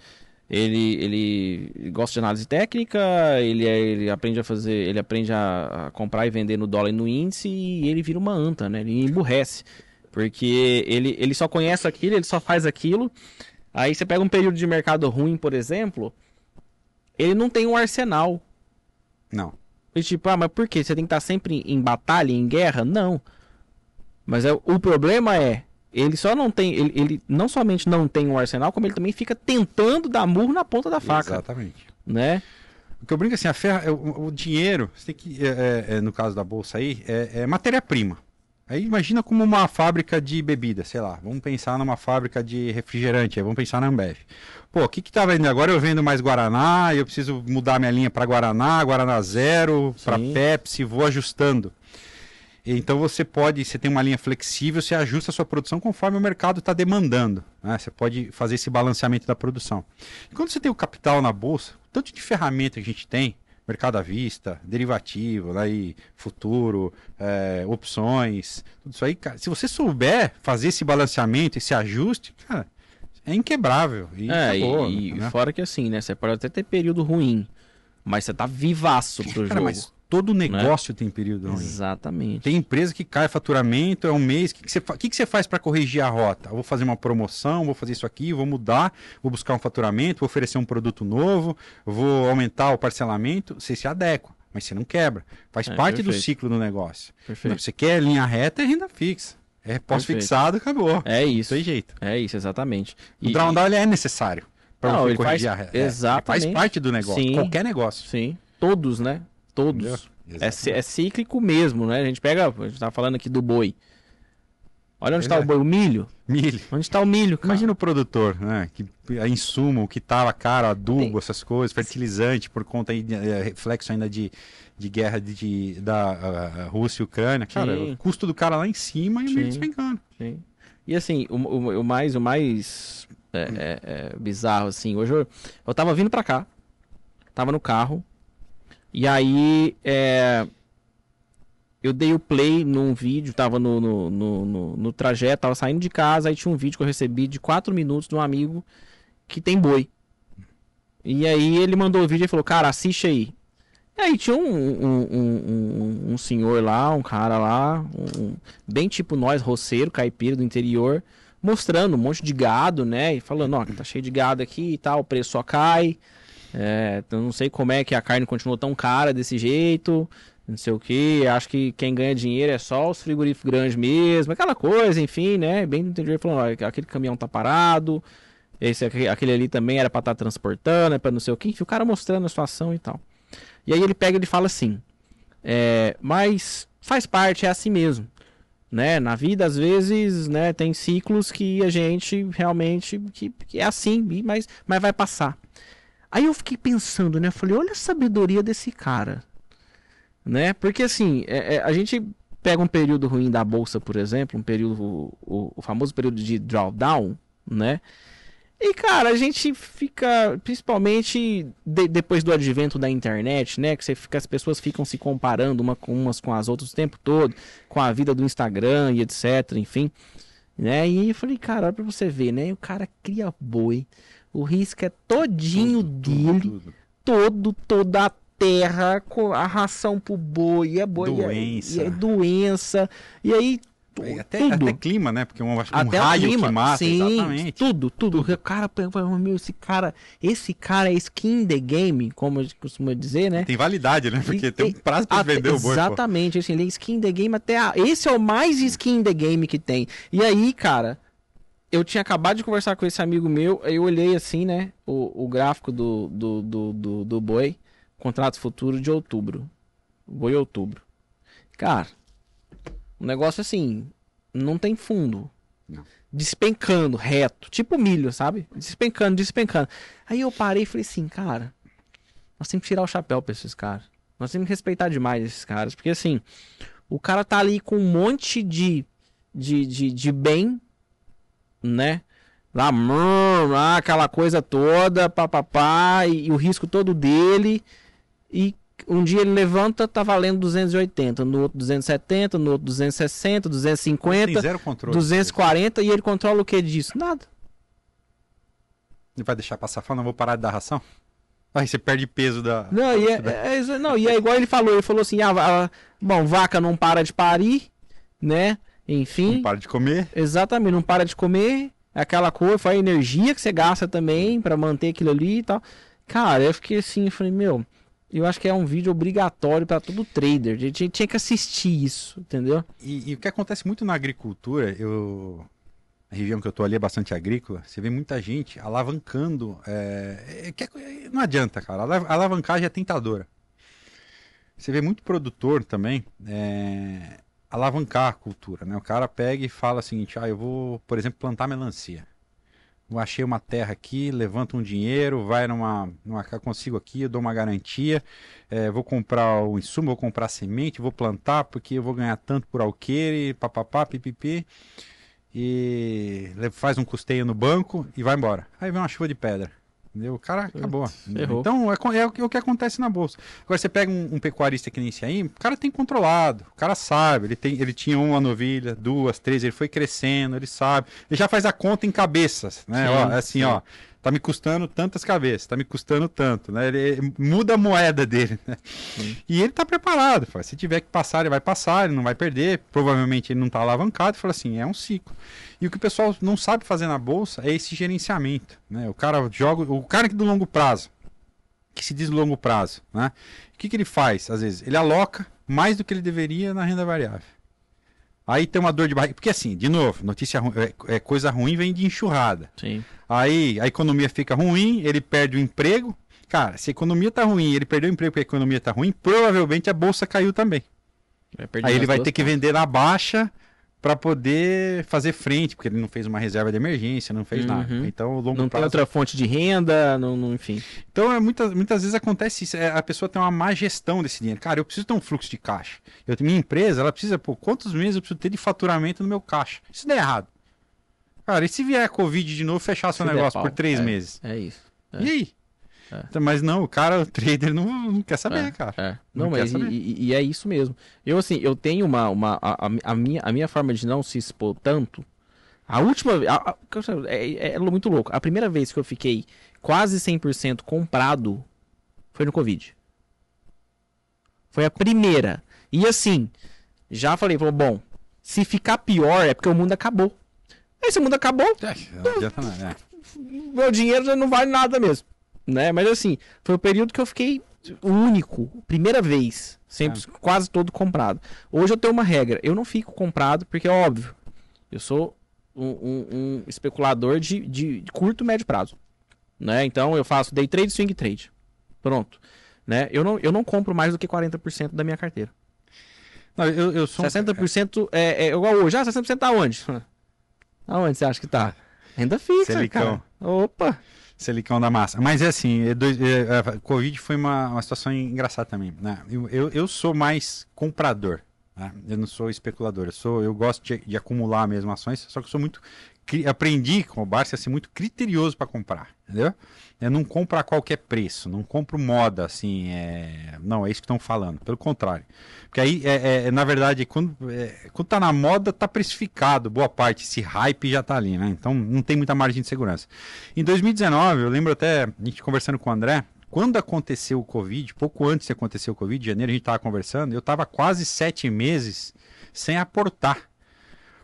ele, ele gosta de análise técnica, ele, é, ele aprende a fazer, ele aprende a, comprar e vender no dólar e no índice e ele vira uma anta, né? Ele emburrece. Porque ele, ele só conhece aquilo, ele só faz aquilo. Aí você pega um período de mercado ruim, por exemplo, ele não tem um arsenal. Não. E tipo, ah, mas por quê? Você tem que estar sempre em batalha, em guerra? Não. Mas é, o problema é, ele só não tem, ele, ele, não somente não tem um arsenal, como ele também fica tentando dar murro na ponta da faca. Exatamente. Né? O que eu brinco assim, a ferra, o, o dinheiro, você tem que, é, é, é, no caso da bolsa aí, é, é matéria-prima. Aí imagina como uma fábrica de bebida, sei lá, vamos pensar numa fábrica de refrigerante, aí vamos pensar na Ambev. Pô, o que que tá vendendo? Agora eu vendo mais Guaraná, eu preciso mudar minha linha para Guaraná, Guaraná Zero, para. Pepsi, vou ajustando. Então você pode, você tem uma linha flexível, você ajusta a sua produção conforme o mercado está demandando. né? Você pode fazer esse balanceamento da produção. E quando você tem o capital na bolsa, o tanto de ferramenta que a gente tem, mercado à vista, derivativo, né, e futuro, é, opções, tudo isso aí, cara, se você souber fazer esse balanceamento, esse ajuste, cara, é inquebrável. E É, acabou, e, e né? fora que assim, né? Você pode até ter período ruim, mas você tá vivaço pro Cara, jogo. mas todo negócio tem período ruim. Exatamente. Tem empresa que cai faturamento, é um mês. O que, que, você, fa- que, que você faz para corrigir a rota? Eu vou fazer uma promoção, vou fazer isso aqui, vou mudar, vou buscar um faturamento, vou oferecer um produto novo, vou aumentar o parcelamento. Você se adequa, mas você não quebra. Faz É, parte do perfeito. ciclo do negócio. Perfeito. Você quer linha reta, é renda fixa. É pós-fixado, acabou. É Não isso. tem jeito. É isso, exatamente. O drawdown ele é necessário para Não, corrigir faz- a reta. É, exatamente. faz parte do negócio, Sim. qualquer negócio. Sim, todos, né? Todos. É, é cíclico mesmo, né? A gente pega, a gente tá falando aqui do boi. Olha onde está o boi, o milho. Milho. Onde está o milho, cara? Imagina o produtor, né? Que a insumo, o que tava caro, adubo, Tem- essas coisas, fertilizante, por conta aí, de, é, reflexo ainda de, de guerra de, de- da Rússia e Ucrânia. Cara, Sim. o custo do cara lá em cima e o Sim. milho despencando. Sim. E assim, o, o- o mais, o mais é, é, é, bizarro, assim, hoje eu, eu tava vindo pra cá, tava no carro, e aí é, eu dei o play num vídeo, tava no, no, no, no- no trajeto, tava saindo de casa, aí tinha um vídeo que eu recebi de 4 minutos de um amigo que tem boi. E aí ele mandou o vídeo e falou, cara, assiste aí. E aí tinha um, um, um, um- senhor lá, um cara lá, bem tipo nós, roceiro, caipira do interior, mostrando um monte de gado, né? E falando, ó, tá cheio de gado aqui e tal, o preço só cai. É, eu não sei como é que a carne continuou tão cara desse jeito, não sei o que. Acho que quem ganha dinheiro é só os frigoríficos grandes mesmo, aquela coisa, enfim, né? Bem do interior falando, ó, aquele caminhão tá parado, esse aquele ali também era pra estar transportando, é pra não sei o que, enfim, o cara mostrando a situação e tal. E aí ele pega e ele fala assim: é, mas faz parte, é assim mesmo. Né? Na vida, às vezes, né, tem ciclos que a gente realmente que, que é assim, mas, mas vai passar. Aí eu fiquei pensando, né? Falei, olha a sabedoria desse cara. Né? Porque assim, é- é, a gente pega um período ruim da bolsa, por exemplo, um período, o, o famoso período de drawdown, né? E, cara, a gente fica, principalmente de- depois do advento da internet, né? Que você fica, as pessoas ficam se comparando uma umas com as outras o tempo todo, com a vida do Instagram e etc, enfim. Né? E eu falei, cara, olha pra você ver, né? O cara cria boi, o risco é todinho dele, Tudo. todo, toda a terra, a ração pro boi, é boi, é- Doença. E é doença, e aí Até, tudo. até clima, né? Porque um, um Até raio o clima. que mata, Sim, exatamente. Tudo, tudo. O cara meu, esse cara, esse cara é skin the game, como a gente costuma dizer, né? Tem validade, né? Porque E- tem um prazo pra Até- vender o boi. pô. Exatamente, assim, ele é skin the game até a... Esse é o mais skin the game que tem. E aí, cara, eu tinha acabado de conversar com esse amigo meu, aí eu olhei assim, né, o, o gráfico do, do, do, do, do boi, contrato futuro de outubro. Boi outubro. Cara, o negócio assim, não tem fundo. Não. Despencando, reto, tipo milho, sabe? Despencando, despencando. Aí eu parei e falei assim, cara, nós temos que tirar o chapéu pra esses caras. Nós temos que respeitar demais esses caras. Porque assim, o cara tá ali com um monte de, de, de, de bem, né? Lá, lá, aquela coisa toda, papapá, e, e o risco todo dele. E um dia ele levanta, tá valendo 280, no outro 270, no outro 260, Tem 250, zero controle. 240, e ele controla o que disso? Nada. Ele vai deixar passar fome, não vou parar de dar ração? Aí você perde peso da. Não, e é, é não, e é igual ele falou, ele falou assim, ah, va- bom, vaca não para de parir, né? Enfim, Não para de comer. exatamente, não para de comer, é aquela coisa, foi a energia que você gasta também pra manter aquilo ali e tal. Cara, eu fiquei assim, eu falei, meu, eu acho que é um vídeo obrigatório pra todo trader, a gente tinha que assistir isso, entendeu? E, e o que acontece muito na agricultura, eu. A região que eu tô ali é bastante agrícola, você vê muita gente alavancando. é, é, que é- não adianta, cara. A alavancagem é tentadora. Você vê muito produtor também é, alavancar a cultura, né? O cara pega e fala o seguinte, ah, eu vou, por exemplo, plantar melancia. Eu achei uma terra aqui, levanta um dinheiro, vai numa, numa consigo aqui, eu dou uma garantia, é, vou comprar o insumo, vou comprar semente, vou plantar porque eu vou ganhar tanto por alqueire, papapá, pipipi, e faz um custeio no banco e vai embora. Aí vem uma chuva de pedra. Entendeu? O cara acabou. Então é, é, o que acontece na bolsa. Agora você pega um, um, pecuarista que nem esse aí, o cara tem controlado, o cara sabe, ele, tem, ele tinha uma novilha, duas, três, ele foi crescendo, ele sabe. Ele já faz a conta em cabeças, né? Sim, ó, assim, sim. ó tá me custando tantas cabeças, tá me custando tanto, né? Ele muda a moeda dele, né? E ele tá preparado, fala, se tiver que passar, ele vai passar, ele não vai perder, provavelmente ele não tá alavancado, fala assim, é um ciclo. E o que o pessoal não sabe fazer na bolsa é esse gerenciamento, né? O cara joga, o cara que do longo prazo, que se diz longo prazo, né? O que que ele faz? Às vezes, ele aloca mais do que ele deveria na renda variável. Aí tem uma dor de barriga. Porque assim, de novo, notícia ruim, é, é, coisa ruim vem de enxurrada. Sim. Aí a economia fica ruim, ele perde o emprego. Cara, se a economia tá ruim ele perdeu o emprego porque a economia tá ruim, provavelmente a bolsa caiu também. Aí ele vai ter que vender na baixa para poder fazer frente, porque ele não fez uma reserva de emergência, não fez uhum. nada. Então, longo não prazo... tem outra fonte de renda, não, não enfim. Então, é, muitas, muitas vezes acontece isso, é, a pessoa tem uma má gestão desse dinheiro. Cara, eu preciso ter um fluxo de caixa. Eu, minha empresa, ela precisa, pô, quantos meses eu preciso ter de faturamento no meu caixa? Isso der errado. Cara, e se vier a Covid de novo, fechar seu negócio por três é, meses? É isso. É. E aí? É. Então, mas não, o cara, o trader não, não quer saber, é, cara. É. Não, não mas e, e, é isso mesmo. Eu, assim, eu tenho uma. uma a, a, minha, a minha forma de não se expor tanto. A última. A, a, é, é, é muito louco. A primeira vez que eu fiquei quase 100% comprado foi no Covid. Foi a primeira. E assim, já falei, falou, bom, se ficar pior é porque o mundo acabou. Aí se o mundo acabou, é, não adianta nada, é. meu dinheiro já não vale nada mesmo né? Mas assim, foi o período que eu fiquei o único, primeira vez, sempre é. quase todo comprado. Hoje eu tenho uma regra, eu não fico comprado porque é óbvio, eu sou um, um, um especulador de, de, de, curto médio prazo, né? Então eu faço day trade, swing trade, pronto, né? Eu não, eu não compro mais do que 40% da minha carteira. Não, eu, eu sou 60% é, é igual hoje. Ah, 60% tá onde? Aonde você acha que tá? Renda fixa, Selicão. cara. Opa! Selicão da massa. Mas é assim, é, é, a Covid foi uma, uma situação engraçada também. Né? Eu, eu, eu sou mais comprador. Né? Eu não sou especulador. Eu, sou, eu gosto de, de acumular mesmo ações, só que eu sou muito. Aprendi com o Barça a ser muito criterioso para comprar. Entendeu? Eu não compro a qualquer preço, não compro moda, assim. É... Não, é isso que estão falando. Pelo contrário. Porque aí, é, é, na verdade, quando, é, quando tá na moda, tá precificado, boa parte, esse hype já tá ali, né? Então não tem muita margem de segurança. Em 2019, eu lembro até, a gente conversando com o André, quando aconteceu o Covid, pouco antes de acontecer o Covid, em janeiro a gente tava conversando, eu tava quase sete meses sem aportar.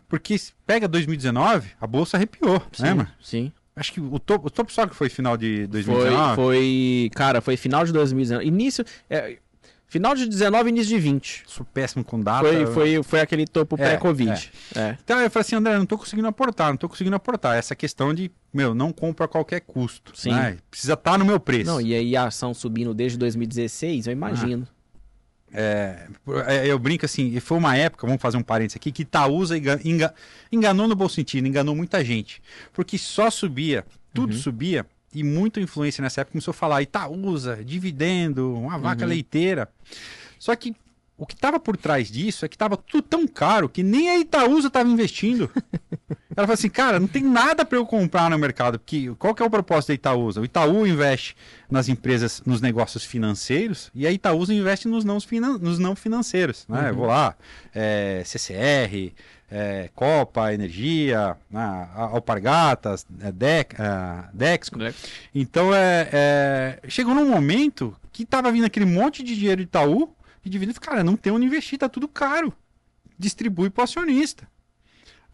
Porque pega 2019, a bolsa arrepiou, sim, lembra? Sim. Acho que o topo, o topo só que foi final de 2019. Foi, foi, cara, foi final de 2019. Início, é, Final de 19 início de 20. Sou péssimo com data. Foi, foi, foi aquele topo é, pré-Covid. É. É. Então eu falei assim, André, não tô conseguindo aportar, não tô conseguindo aportar. Essa questão de, meu, não compra a qualquer custo. Sim. Né? Precisa estar tá no meu preço. Não, e aí a ação subindo desde 2016, eu imagino. Ah. É, é, eu brinco assim, foi uma época, vamos fazer um parênteses aqui, que Itaúsa enganou no bom sentido, enganou muita gente. Porque só subia, tudo uhum. subia, e muita influência nessa época começou a falar Itaúsa, dividendo, uma vaca uhum. leiteira. Só que o que estava por trás disso é que estava tudo tão caro que nem a Itaúsa estava investindo. Ela falou assim, cara, não tem nada para eu comprar no mercado. Porque qual que é o propósito da Itaúsa? O Itaú investe nas empresas, nos negócios financeiros e a Itaúsa investe nos não, finan nos não financeiros. Né? Uhum. Vou lá, é, CCR, é, Copa, Energia, né, Alpargatas, é, Dec, é, Dexco. Então, é, é, chegou num momento que estava vindo aquele monte de dinheiro de Itaú e dividindo, cara, não tem onde investir, tá tudo caro. Distribui para o acionista.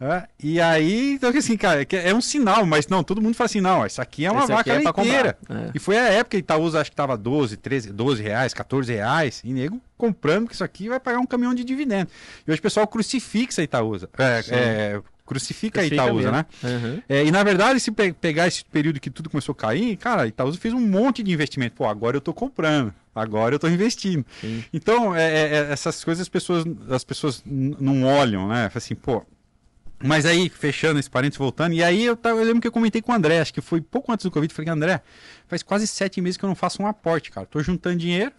É, e aí, então, assim, cara, é, é um sinal, mas não, todo mundo fala assim, não, isso aqui é uma Esse vaca é leiteira. É e foi a época que Itaúsa acho que tava 12, 13, 12 reais, 14 reais, e nego comprando que isso aqui vai pagar um caminhão de dividendo. E hoje o pessoal crucifixa a Itaúsa. É, é, crucifica a Crucifica Itaúsa, né? Uhum. É, e na verdade, se pe- pegar esse período que tudo começou a cair, cara, Itaúsa fez um monte de investimento. Pô, agora eu tô comprando, agora eu tô investindo. Sim. Então, é, é, é, essas coisas as pessoas, as pessoas não olham, né? Fala Assim, pô. Mas aí, fechando esse parênteses, voltando, e aí eu, tava, eu lembro que eu comentei com o André, acho que foi pouco antes do Covid, falei, André, faz quase sete meses que eu não faço um aporte, cara. Tô juntando dinheiro,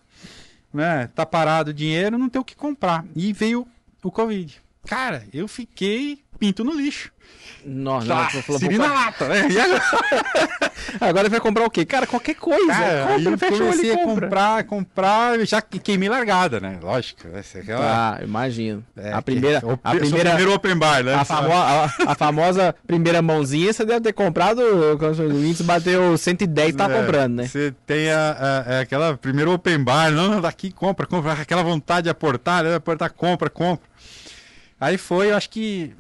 né? Tá parado o dinheiro, não tem o que comprar. E veio o Covid. Cara, eu fiquei pinto no lixo. Nossa, ela falou, siri na lata, né? E agora, ele vai comprar o quê? Cara, qualquer coisa. cara, compra, eu fecha comecei e a compra. comprar, comprar, já que- queimei largada, né? Lógico. Essa é aquela... Ah, imagino. É, a primeira, que- a primeira, primeiro open bar, né? a, famo- a- a famosa primeira mãozinha, você deve ter comprado, o índice bateu 110, tá É, comprando, né? Você tem a, a- a- aquela primeiro open bar, não, não, daqui compra, compra, aquela vontade de aportar, né? aportar, compra, compra. Aí foi, eu acho que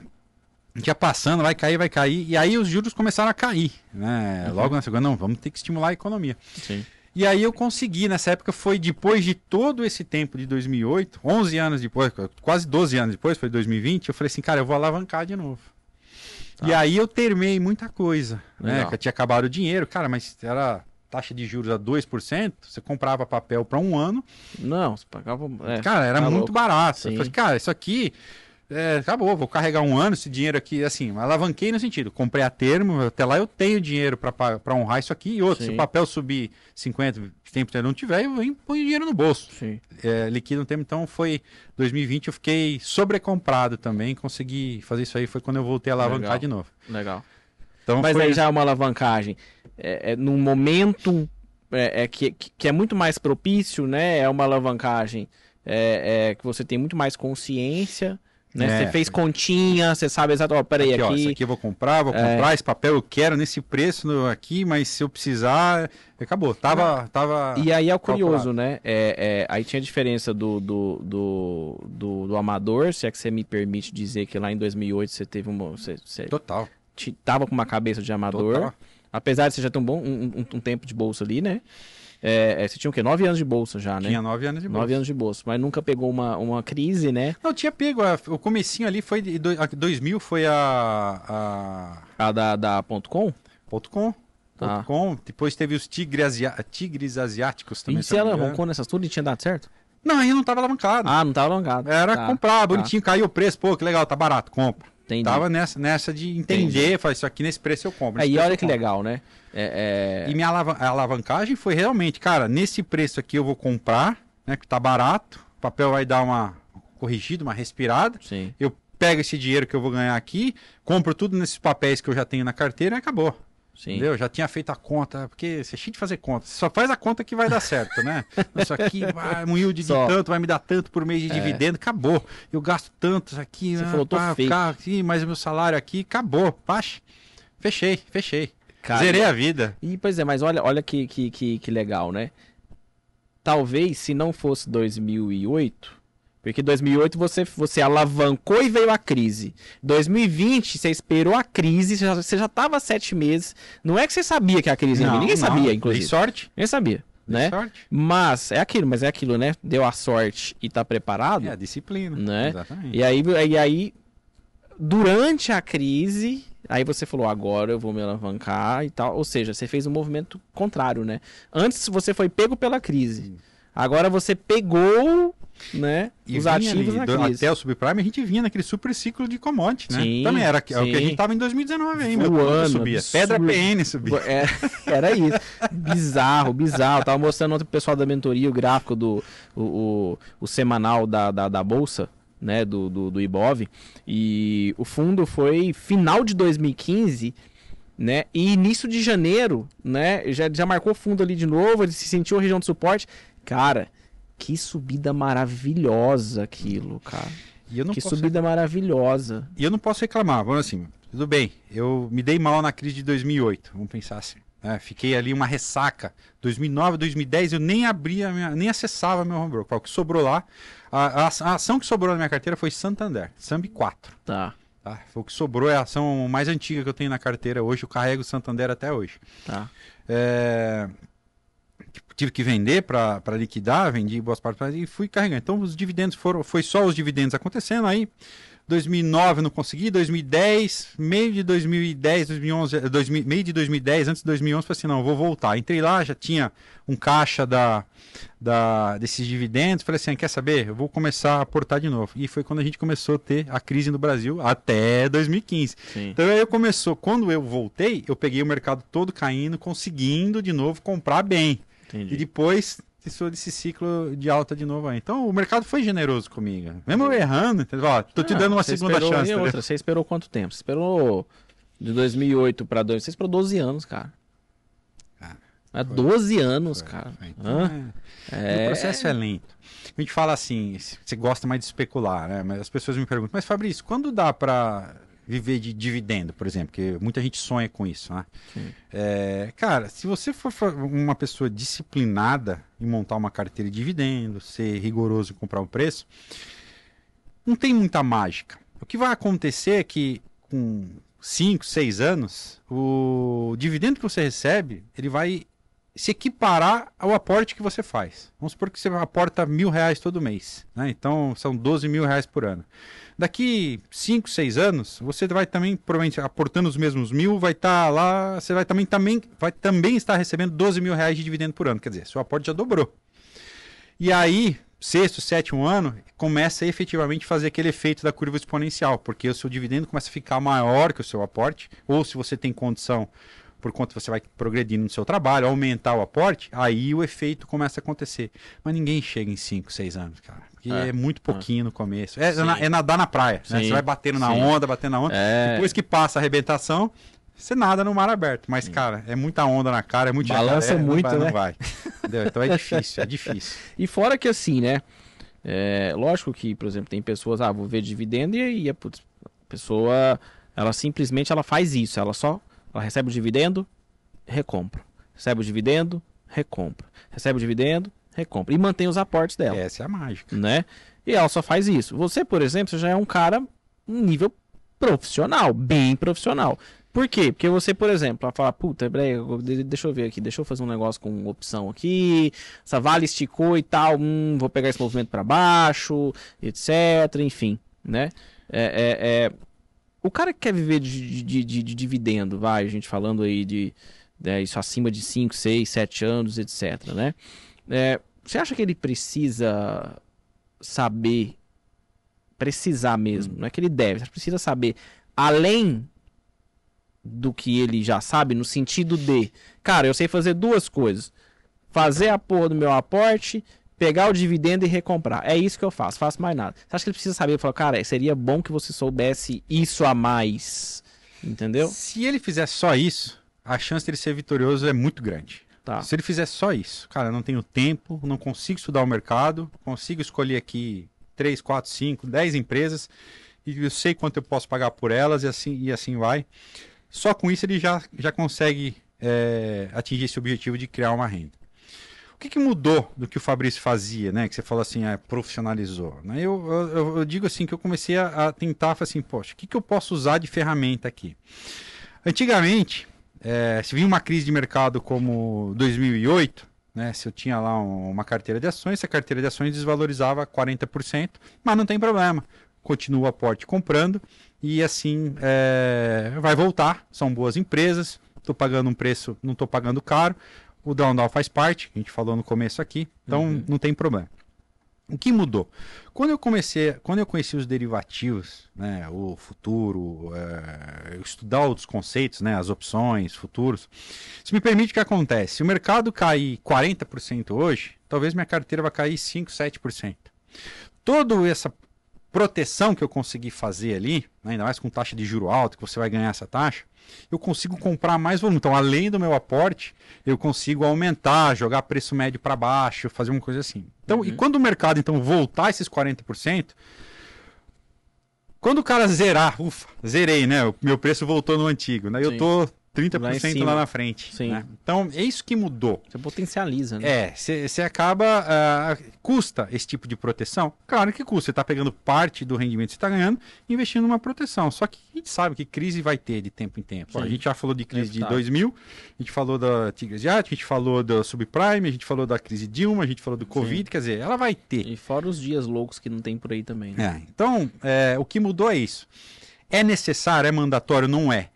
ia passando, vai cair, vai cair, e aí os juros começaram a cair, né? Uhum. Logo na segunda, não, vamos ter que estimular a economia. Sim. E aí eu consegui, nessa época foi depois de todo esse tempo de 2008, 11 anos depois, quase 12 anos depois, foi 2020, eu falei assim, cara, eu vou alavancar de novo. Tá. E aí eu termei muita coisa, né? Que eu tinha acabado o dinheiro, cara, mas era taxa de juros a 2%, você comprava papel para um ano, Não, você pagava. É, cara, era tá muito louco. barato. Eu Sim. falei, cara, isso aqui é, acabou, vou carregar um ano, esse dinheiro aqui, assim, alavanquei no sentido, comprei a termo, até lá eu tenho dinheiro para honrar isso aqui, e outro, se Sim. o papel subir 50, 100% não tiver, eu venho põe o dinheiro no bolso. Sim. É, liquido no tempo, então foi 2020, eu fiquei sobrecomprado também, consegui fazer isso aí, foi quando eu voltei a alavancar Legal. de novo. Legal. Então Mas foi... aí já é uma alavancagem. É, é num momento é, é que, que que é muito mais propício, né? É uma alavancagem é, é, que você tem muito mais consciência. Né? É. Você fez continha, você sabe exatamente, ó, peraí, Aqui, ó, aqui. esse aqui eu vou comprar, vou É. comprar esse papel, eu quero nesse preço aqui, mas se eu precisar, acabou. Tava, tava. E aí é o calculado. curioso, né? É, é, aí tinha a diferença do, do, do, do, do amador, se é que você me permite dizer que lá em 2008 você teve uma. Você, você Total. tava com uma cabeça de amador. Total. Apesar de você já ter um bom um, um- um tempo de bolsa ali, né? É, é, você tinha o quê? Nove anos de bolsa já, né? Tinha nove anos de bolsa. Nove anos de bolsa, mas nunca pegou uma, uma crise, né? Não, tinha pego. a- o comecinho ali foi. De, a 2000 foi a. a A da, da ponto .com? ponto .com. Ah. .com. Depois teve os tigres, asia- tigres asiáticos também. E se ela roncou nessas tudo e tinha dado certo? Não, aí não tava alavancado. Ah, não tava alongado. Era Tá, comprar, bonitinho, caiu o preço, pô, que legal, tá barato, compra. Entendi. Tava nessa, nessa de entender, falar, isso aqui nesse preço eu compro. preço olha que compro. legal, né? É, é- E minha a alavancagem foi realmente, cara, nesse preço aqui eu vou comprar, né, que tá barato, o papel vai dar uma corrigida, uma respirada, Sim. eu pego esse dinheiro que eu vou ganhar aqui, compro tudo nesses papéis que eu já tenho na carteira e acabou. Sim. Entendeu? Já tinha feito a conta, porque você é cheio de fazer conta. Você só faz a conta que vai dar certo, né? Isso aqui vai um yield de Só. tanto, vai me dar tanto por mês de dividendo, acabou. Eu gasto tanto isso aqui, Você né, falou, tô pá, ficar aqui, mas o meu salário aqui, acabou. Paxe. Fechei, fechei. Cara, Zerei a vida. E, pois é, mas olha, olha que, que, que, que legal, né? Talvez se não fosse 2008, porque 2008 você, você alavancou e veio a crise. 2020 você esperou a crise, você já, você já tava há sete meses. Não é que você sabia que a crise ia vir, ninguém não, sabia, dei inclusive. sorte. Ninguém sabia, Dei né? sorte. Mas é aquilo, mas é aquilo, né? Deu a sorte e tá preparado. É a disciplina. Né? Exatamente. E aí, e aí, durante a crise, aí você falou, agora eu vou me alavancar e tal. Ou seja, você fez um movimento contrário, né? Antes você foi pego pela crise. Agora você pegou, né, E os ativos ali, na. Até o subprime a gente vinha naquele super ciclo de commodity, né? Sim, Também era que- é o que a sim. gente tava em 2019 ainda. Voando, subia. absurdo. Pedra PN subia. É, era isso. Bizarro, bizarro. Tava mostrando ontem pro pessoal da mentoria o gráfico do o, o, o semanal da, da, da Bolsa, né? Do, do, do Ibov. E o fundo foi final de 2015. Né? E início de janeiro, né? Já, já marcou fundo ali de novo, ele se sentiu a região de suporte. Cara, que subida maravilhosa aquilo, cara. Eu não que subida maravilhosa. E eu não posso reclamar, vamos assim, tudo bem, eu me dei mal na crise de 2008, vamos pensar assim. né? Fiquei ali uma ressaca. 2009, 2010 eu nem abria, minha, nem acessava meu home broker. O que sobrou lá, a, a- a ação que sobrou na minha carteira foi Santander, Sambi 4. Tá, Tá? Foi o que sobrou, é a ação mais antiga que eu tenho na carteira hoje, eu carrego Santander até hoje. tá. É, Tive que vender para liquidar, vendi boas partes e fui carregando. Então os dividendos foram, foi só os dividendos acontecendo aí. 2009 não consegui, 2010, meio de 2010, 2011, 2000, meio de 2010, antes de 2011, falei assim, não, vou voltar. Entrei lá, já tinha um caixa da, da, desses dividendos, falei assim, quer saber? Eu vou começar a aportar de novo. E foi quando a gente começou a ter a crise no Brasil, até 2015. Sim. Então aí eu começou, quando eu voltei, eu peguei o mercado todo caindo, conseguindo de novo comprar bem. Entendi. E depois sou desse ciclo de alta de novo aí. Então o mercado foi generoso comigo. Mesmo eu errando, entendeu? Ó, tô te ah, dando uma segunda chance. Outra, você esperou quanto tempo? Você esperou de 2008 para 2000, você esperou 12 anos, cara. Ah, é 12 anos, foi, cara. Foi. Então, é... O processo é lento. A gente fala assim, você gosta mais de especular, né? Mas as pessoas me perguntam, mas Fabrício, quando dá para viver de dividendo, por exemplo, que muita gente sonha com isso, né? É, cara, se você for uma pessoa disciplinada em montar uma carteira de dividendo, ser rigoroso em comprar o preço, não tem muita mágica. O que vai acontecer é que com 5, 6 anos, o dividendo que você recebe, ele vai se equiparar ao aporte que você faz. Vamos supor que você aporta mil reais todo mês, né? Então são 12 mil reais por ano. Daqui 5, 6 anos, você vai também, provavelmente, aportando os mesmos mil, vai estar tá lá, você vai também, também, vai também estar recebendo 12 mil reais de dividendo por ano. Quer dizer, seu aporte já dobrou. E aí, sexto, sétimo ano, começa a efetivamente fazer aquele efeito da curva exponencial, porque o seu dividendo começa a ficar maior que o seu aporte, ou se você tem condição por conta você vai progredindo no seu trabalho, aumentar o aporte, aí o efeito começa a acontecer. Mas ninguém chega em 5, 6 anos, cara. Porque é, é muito é. pouquinho é. no começo. É, é, nadar na praia, né? Você vai batendo na Sim. onda, batendo na onda. É. Depois que passa a arrebentação, você nada no mar aberto. Mas, cara, é muita onda na cara, é muito Balança jacaré, muito, não vai, né? Não vai. Entendeu? Então é difícil, é difícil. E fora que assim, né? É, lógico que, por exemplo, tem pessoas, ah, vou ver dividendo e, e a pessoa, ela simplesmente ela faz isso, ela só ela recebe o dividendo, recompra. Recebe o dividendo, recompra. Recebe o dividendo, recompra. E mantém os aportes dela. Essa é a mágica. Né? E ela só faz isso. Você, por exemplo, você já é um cara um nível profissional, bem profissional. Por quê? Porque você, por exemplo, vai falar, puta, deixa eu ver aqui, deixa eu fazer um negócio com opção aqui, essa vale esticou e tal, hum, vou pegar esse movimento para baixo, etc, enfim, né? É, é, é, o cara que quer viver de, de, de, de dividendo, vai, a gente falando aí de é, isso acima de 5, 6, 7 anos, etc, né? É, você acha que ele precisa saber, precisar mesmo, não é que ele deve, você precisa saber além do que ele já sabe, no sentido de, cara, eu sei fazer duas coisas. Fazer a porra do meu aporte pegar o dividendo e recomprar. É isso que eu faço, faço mais nada. Você acha que ele precisa saber? Falar, cara, seria bom que você soubesse isso a mais. Entendeu? Se ele fizer só isso, a chance dele ser vitorioso é muito grande. Tá. Se ele fizer só isso, cara, não tenho tempo, não consigo estudar o mercado, consigo escolher aqui 3, 4, 5, 10 empresas e eu sei quanto eu posso pagar por elas e assim, e assim vai. Só com isso ele já, já consegue é, atingir esse objetivo de criar uma renda que, que mudou do que o Fabrício fazia, né? Que você falou assim, é, profissionalizou. Né? Eu, eu, eu, digo assim que eu comecei a, a tentar, assim, poxa, o que, que eu posso usar de ferramenta aqui? Antigamente, é, se vinha uma crise de mercado como 2008, né? Se eu tinha lá um, uma carteira de ações, essa carteira de ações desvalorizava 40%, mas não tem problema. Continua o aporte comprando e assim é, vai voltar. São boas empresas, estou pagando um preço, não estou pagando caro. O down faz parte, a gente falou no começo aqui, então uhum. não tem problema. O que mudou? Quando eu comecei, quando eu conheci os derivativos, né, o futuro, é, estudar outros conceitos, né, as opções, futuros, isso me permite que acontece. Se o mercado cair 40% hoje, talvez minha carteira vai cair 5, 7%. Toda essa proteção que eu consegui fazer ali, né, ainda mais com taxa de juro alta, que você vai ganhar essa taxa, eu consigo comprar mais volume. Então, além do meu aporte, eu consigo aumentar, jogar preço médio para baixo, fazer uma coisa assim. Então, uhum. e quando o mercado então voltar esses 40%, quando o cara zerar, ufa, zerei, né? O meu preço voltou no antigo, né? Eu tô 30% Lá lá, na frente. Sim. né? Então, é isso que mudou. Você potencializa, né? É, você acaba. ah, custa esse tipo de proteção? Claro que custa. Você está pegando parte do rendimento que você está ganhando e investindo numa proteção. Só que a gente sabe que crise vai ter de tempo em tempo. Ó, a Sim. gente já falou de crise de Inevitável. 2000, a gente falou da Tigre Asiática, a gente falou da subprime, a gente falou da crise Dilma, a gente falou do Covid. Quer dizer, ela vai ter. E fora os dias loucos que não tem por aí também, né? É, então, é, o que mudou é isso. É necessário, é mandatório? Não é.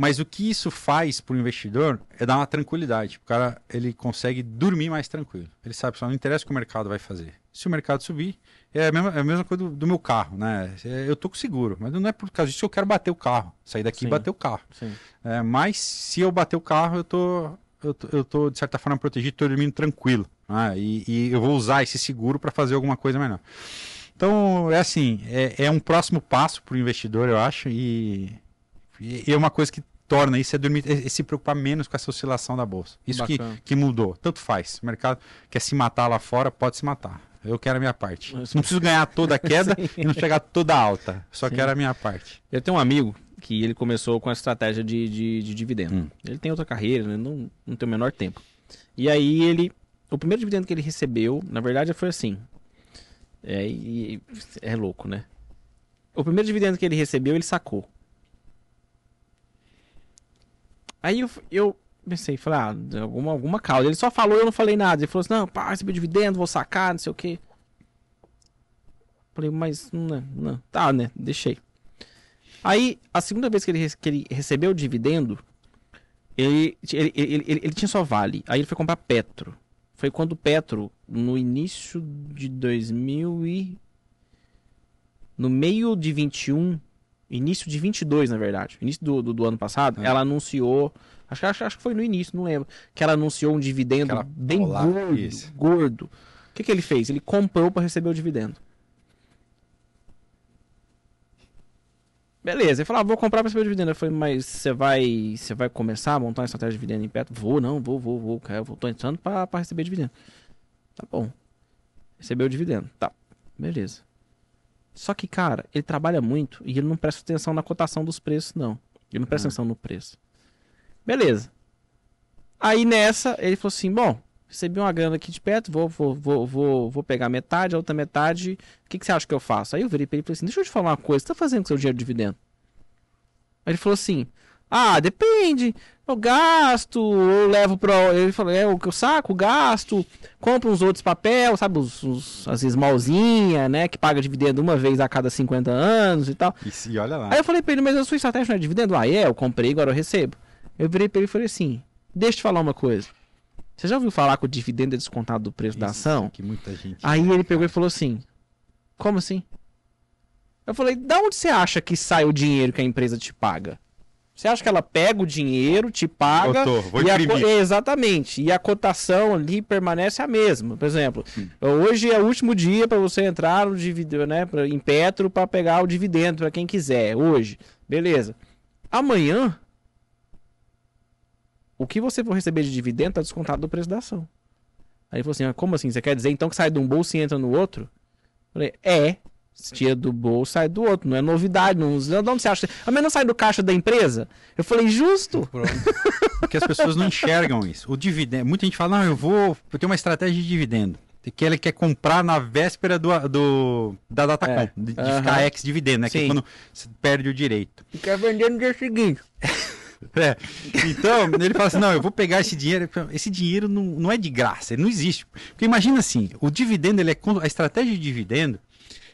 Mas o que isso faz para o investidor é dar uma tranquilidade. O cara ele consegue dormir mais tranquilo. Ele sabe só não interessa o que o mercado vai fazer. Se o mercado subir, é a mesma, é a mesma coisa do, do meu carro, né? É, Eu tô com seguro, mas não é por causa disso que eu quero bater o carro. Sair daqui Sim. e bater o carro. Sim. É, mas se eu bater o carro, eu tô, eu tô, eu tô, de certa forma, protegido, tô dormindo tranquilo. né? E, e eu vou usar esse seguro para fazer alguma coisa melhor. Então, é assim, é, é um próximo passo para o investidor, eu acho, e, e é uma coisa que torna isso é dormir, é, é se preocupar menos com essa oscilação da bolsa. Isso que, Bacana. que mudou. Tanto faz. O mercado quer se matar lá fora, pode se matar. Eu quero a minha parte. Mas- Não preciso ganhar toda a queda e não chegar toda alta. Só Sim. quero a minha parte. Eu tenho um amigo que ele começou com a estratégia de, de, de dividendo. Hum. Ele tem outra carreira, né? não, não tem o menor tempo. E aí ele. O primeiro dividendo que ele recebeu, na verdade, foi assim. É, e- é louco, né? O primeiro dividendo que ele recebeu, ele sacou. Aí eu, eu pensei, falei, ah, alguma, alguma causa. Ele só falou, eu não falei nada. Ele falou assim, não, pá, recebi dividendo, vou sacar, não sei o quê. Falei, mas não, não. Tá, né? Deixei. Aí, a segunda vez que ele, que ele recebeu o dividendo, ele, ele, ele, ele- ele tinha só Vale. Aí ele foi comprar Petro. Foi quando Petro, no início de 2000 e... No meio de 21, início de 22, na verdade, início do, do, do ano passado, É. ela anunciou... Acho, que- acho, acho que foi no início, não lembro. Que ela anunciou um dividendo Aquela bem gordo, isso. gordo. O que, que ele fez? Ele comprou para receber o dividendo. Beleza, ele falou, ah, vou comprar para receber o dividendo. Eu falei, mas você vai, você vai começar a montar uma estratégia de dividendo em perto? Vou, não, vou, vou, vou, quero, vou, tô entrando para receber dividendo. Tá bom. Recebeu o dividendo. Tá, beleza. Só que, cara, ele trabalha muito e ele não presta atenção na cotação dos preços, não. Ele não presta Ah. atenção no preço. Beleza. Aí nessa, ele falou assim: bom, recebi uma grana aqui de perto, vou, vou, vou, vou, vou pegar metade, a outra metade. O que, que você acha que eu faço? Aí eu virei pra ele e falei assim: deixa eu te falar uma coisa, o que você tá fazendo com seu dinheiro de dividendo? Aí ele falou assim: ah, depende. Eu gasto, eu levo pra. Ele falou: é o que eu saco, gasto, compro uns outros papel, sabe, os, os, as esmalzinhas, né, que paga dividendo uma vez a cada 50 anos e tal. E, se- olha lá. Aí eu falei pra ele, mas a sua estratégia não é dividendo? Ah, é, eu comprei, agora eu recebo. Eu virei pra ele e falei assim: deixa eu te falar uma coisa. Você já ouviu falar que o dividendo é descontado do preço da Isso ação? Que muita gente. Aí ele pegou e falou assim: Como assim? Eu falei: Da onde você acha que sai o dinheiro que a empresa te paga? Você acha que ela pega o dinheiro, te paga. Tô, vou e a imprimir. co- Exatamente. E a cotação ali permanece a mesma. Por exemplo, hoje é o último dia para você entrar no dividendo, né, pra, em Petro para pegar o dividendo para quem quiser. Hoje. Beleza. Amanhã, o que você for receber de dividendo tá descontado do preço da ação. Aí ele falou assim: ah, como assim? Você quer dizer então que sai de um bolso e entra no outro? Eu falei: é. Se tira do bolso, sai do outro. Não é novidade. Não, de onde você acha? A menos sai do caixa da empresa? Eu falei: justo. Porque as pessoas não enxergam isso. O dividendo. Muita gente fala, não, eu vou. Eu tenho uma estratégia de dividendo. Que ele quer comprar na véspera do, do da data É. de, de ficar ex-dividendo, né? Que é Sim. quando você perde o direito. E quer vender no dia seguinte. É. Então, ele fala assim: não, eu vou pegar esse dinheiro. Esse dinheiro não, não é de graça, ele não existe. Porque imagina assim: o dividendo, ele é. A estratégia de dividendo,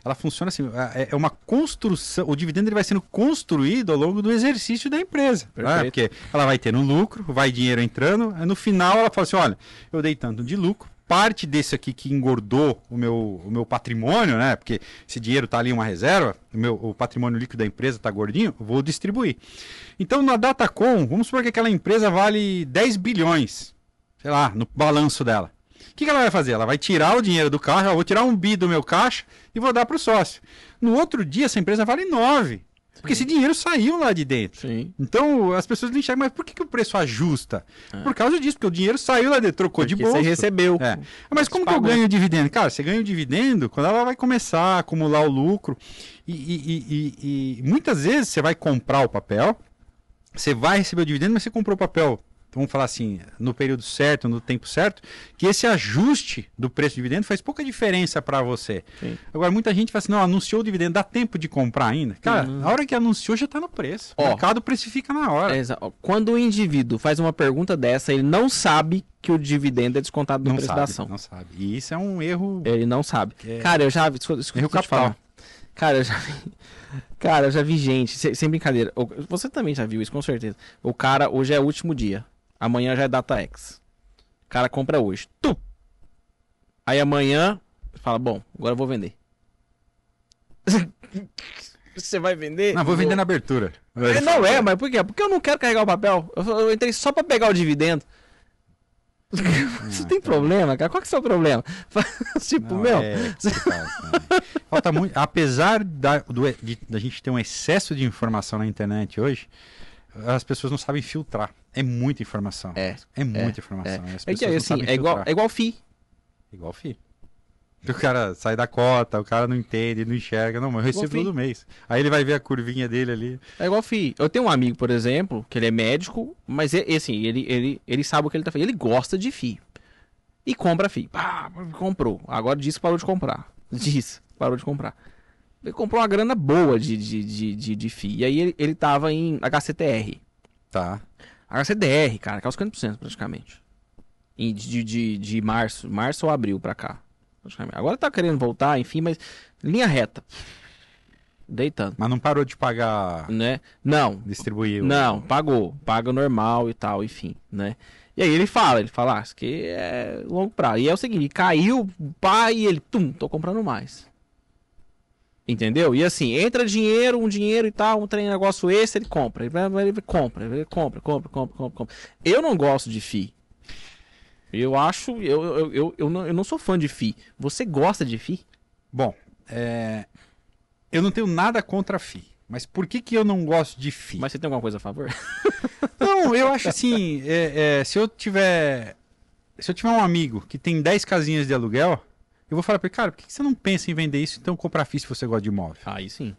ela funciona assim: é é uma construção. O dividendo ele vai sendo construído ao longo do exercício da empresa. né? Porque ela vai tendo lucro, vai dinheiro entrando, no final ela fala assim: olha, eu dei tanto de lucro. Parte desse aqui que engordou o meu, o meu patrimônio, né? Porque esse dinheiro tá ali uma reserva, o, meu, o patrimônio líquido da empresa tá gordinho, vou distribuir. Então, na Datacom, vamos supor que aquela empresa vale 10 bilhões, sei lá, no balanço dela. O que, que ela vai fazer? Ela vai tirar o dinheiro do caixa, eu vou tirar um bi do meu caixa e vou dar para o sócio. No outro dia, essa empresa vale 9, porque esse dinheiro saiu lá de dentro. Sim. Então, as pessoas não enxergam, mas por que, que o preço ajusta? Por causa disso, porque o dinheiro saiu lá dentro, trocou de É. Porque bolsa. você recebeu. É. Mas como que eu pagou. ganho dividendo? Cara, você ganha o dividendo quando ela vai começar a acumular o lucro. E, e- e- e- e muitas vezes você vai comprar o papel você vai receber o dividendo, mas você comprou o papel vamos falar assim, no período certo, no tempo certo, que esse ajuste do preço do dividendo faz pouca diferença para você. Sim. Agora, muita gente fala assim, não, anunciou o dividendo, dá tempo de comprar ainda? Cara, uhum. na hora que anunciou já está no preço. Ó, o mercado precifica na hora. É, quando o indivíduo faz uma pergunta dessa, ele não sabe que o dividendo é descontado do não preço sabe, da ação. Não sabe. E isso é um erro... Ele não sabe. É... Cara, eu já... Desculpa, erro capital. Cara, eu já vi... Cara, eu já vi gente, sem brincadeira. Você também já viu isso, com certeza. O cara, hoje é o último dia. Amanhã já é data X. O cara compra hoje. Tu! Aí amanhã fala, bom, agora eu vou vender. Você vai vender? Não, vou vender na abertura. É, não é, mas por quê? Porque eu não quero carregar o papel. Eu, eu entrei só para pegar o dividendo. Você ah, tem tá. problema, cara? Qual que é o seu problema? tipo, não, meu. É... Falta muito. Apesar da, do, de, da gente ter um excesso de informação na internet hoje, as pessoas não sabem filtrar. É muita informação. É. É muita é, informação. É, é que é assim, é igual, é igual FI. Igual FI. O cara sai da cota, o cara não entende, não enxerga. Não, mas eu recebo todo mês. Aí ele vai ver a curvinha dele ali. É igual FI. Eu tenho um amigo, por exemplo, que ele é médico, mas é, assim, ele, ele, ele sabe o que ele tá fazendo. Ele gosta de FI. E compra FI. Pá, comprou. Agora disse que parou de comprar. Diz, parou de comprar. Ele comprou uma grana boa de, de, de, de, de FII. E aí ele, ele tava em HCTR. Tá. HCDR, cara, que é os 50% praticamente. de, de, de, de março, março ou abril pra cá. Praticamente. Agora tá querendo voltar, enfim, mas linha reta. Deitando. Mas não parou de pagar. Né? Não. Distribuir. Não, pagou. Paga normal e tal, enfim, né? E aí ele fala, ele fala, ah, isso aqui é longo prazo. E é o seguinte, caiu, pá, e ele, tum, tô comprando mais. Entendeu? E assim, entra dinheiro, um dinheiro e tal, um trem negócio esse, ele compra. Ele, ele compra, ele compra, compra, compra, compra, compra. Eu não gosto de FI. Eu acho, eu, eu, eu, eu, não, eu não sou fã de FI. Você gosta de FI? Bom, é... eu não tenho nada contra FI. Mas por que, que eu não gosto de FI? Mas você tem alguma coisa a favor? não, eu acho assim, é, é, se eu tiver. Se eu tiver um amigo que tem 10 casinhas de aluguel, eu vou falar para ele, cara, por que você não pensa em vender isso então comprar FII se você gosta de imóvel? Aí sim.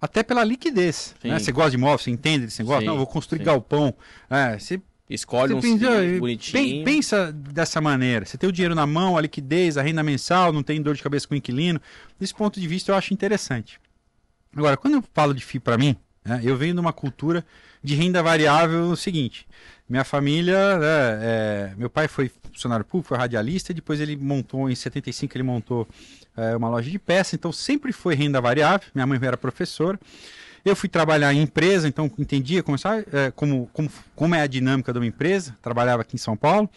Até pela liquidez. Né? Você gosta de imóvel, você entende desse negócio? Sim, não, eu vou construir sim. galpão. É, você Escolhe você um pensa, bonitinho. Pensa dessa maneira. Você tem o dinheiro na mão, a liquidez, a renda mensal, não tem dor de cabeça com o inquilino. Desse ponto de vista, eu acho interessante. Agora, quando eu falo de FII para mim, né, eu venho de uma cultura de renda variável o seguinte. Minha família, né, é, meu pai foi funcionário público, foi radialista, depois ele montou, em 75 ele montou é, uma loja de peça, então sempre foi renda variável, minha mãe era professora. Eu fui trabalhar em empresa, então entendia como, é, como, como, como é a dinâmica de uma empresa, trabalhava aqui em São Paulo.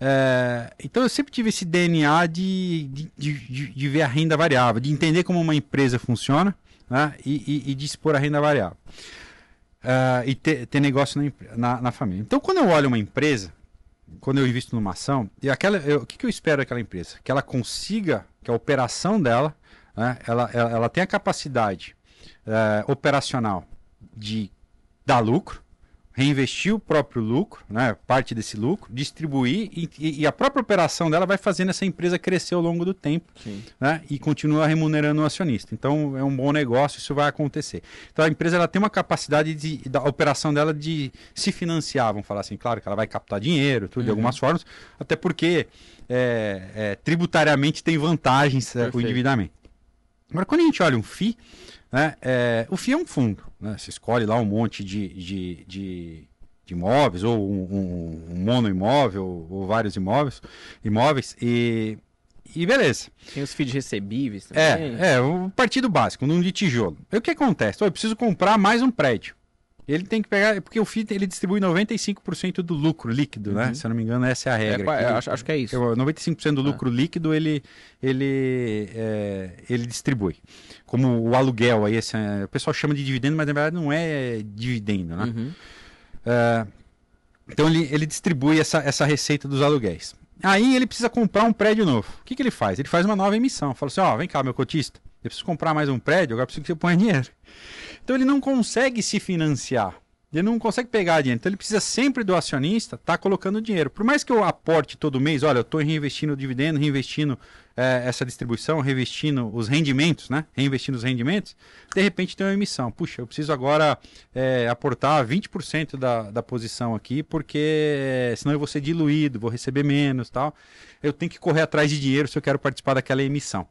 É, então eu sempre tive esse DNA de, de, de, de, ver a renda variável, de entender como uma empresa funciona né, e, e, e de expor a renda variável uh, e ter, ter negócio na, na, na, família. Então, quando eu olho uma empresa, quando eu invisto numa ação, e aquela, eu, o que, que eu espero daquela empresa? Que ela consiga, que a operação dela, né, ela, ela, ela tenha a capacidade uh, operacional de dar lucro, reinvestir o próprio lucro, né, parte desse lucro, distribuir e, e, a própria operação dela vai fazendo essa empresa crescer ao longo do tempo né, e continua remunerando o acionista. Então é um bom negócio, isso vai acontecer. Então a empresa ela tem uma capacidade de, da operação dela de se financiar, vamos falar assim, claro que ela vai captar dinheiro, tudo uhum. de algumas formas, até porque é, é, tributariamente tem vantagens é, o endividamento. Agora quando a gente olha um FII, né? É, o FII é um fundo. Né? Você escolhe lá um monte de, de, de, de imóveis, ou um, um, um mono imóvel, ou vários imóveis, imóveis e, e beleza. Tem os FIIs recebíveis também. É, é, o partido básico, num de tijolo. E o que acontece? Eu preciso comprar mais um prédio. Ele tem que pegar, porque o FII ele distribui 95% do lucro líquido, né? uhum. né? Se eu não me engano, essa é a regra. É, acho, acho, que é isso. 95% do lucro ah. líquido ele, ele, é, ele distribui. Como o aluguel, aí esse, é, o pessoal chama de dividendo, mas na verdade não é dividendo, né? Uhum. É, então ele, ele distribui essa, essa receita dos aluguéis. Aí ele precisa comprar um prédio novo. O que, que ele faz? Ele faz uma nova emissão. Fala assim: ó, oh, vem cá, meu cotista. Eu preciso comprar mais um prédio, agora preciso que você ponha dinheiro. Então ele não consegue se financiar. Ele não consegue pegar dinheiro. Então ele precisa sempre do acionista estar tá colocando dinheiro. Por mais que eu aporte todo mês, olha, eu estou reinvestindo dividendo, reinvestindo é, essa distribuição, revestindo os rendimentos, né? Reinvestindo os rendimentos, de repente tem uma emissão. Puxa, eu preciso agora é, aportar 20% da, da posição aqui, porque senão eu vou ser diluído, vou receber menos tal. Eu tenho que correr atrás de dinheiro se eu quero participar daquela emissão.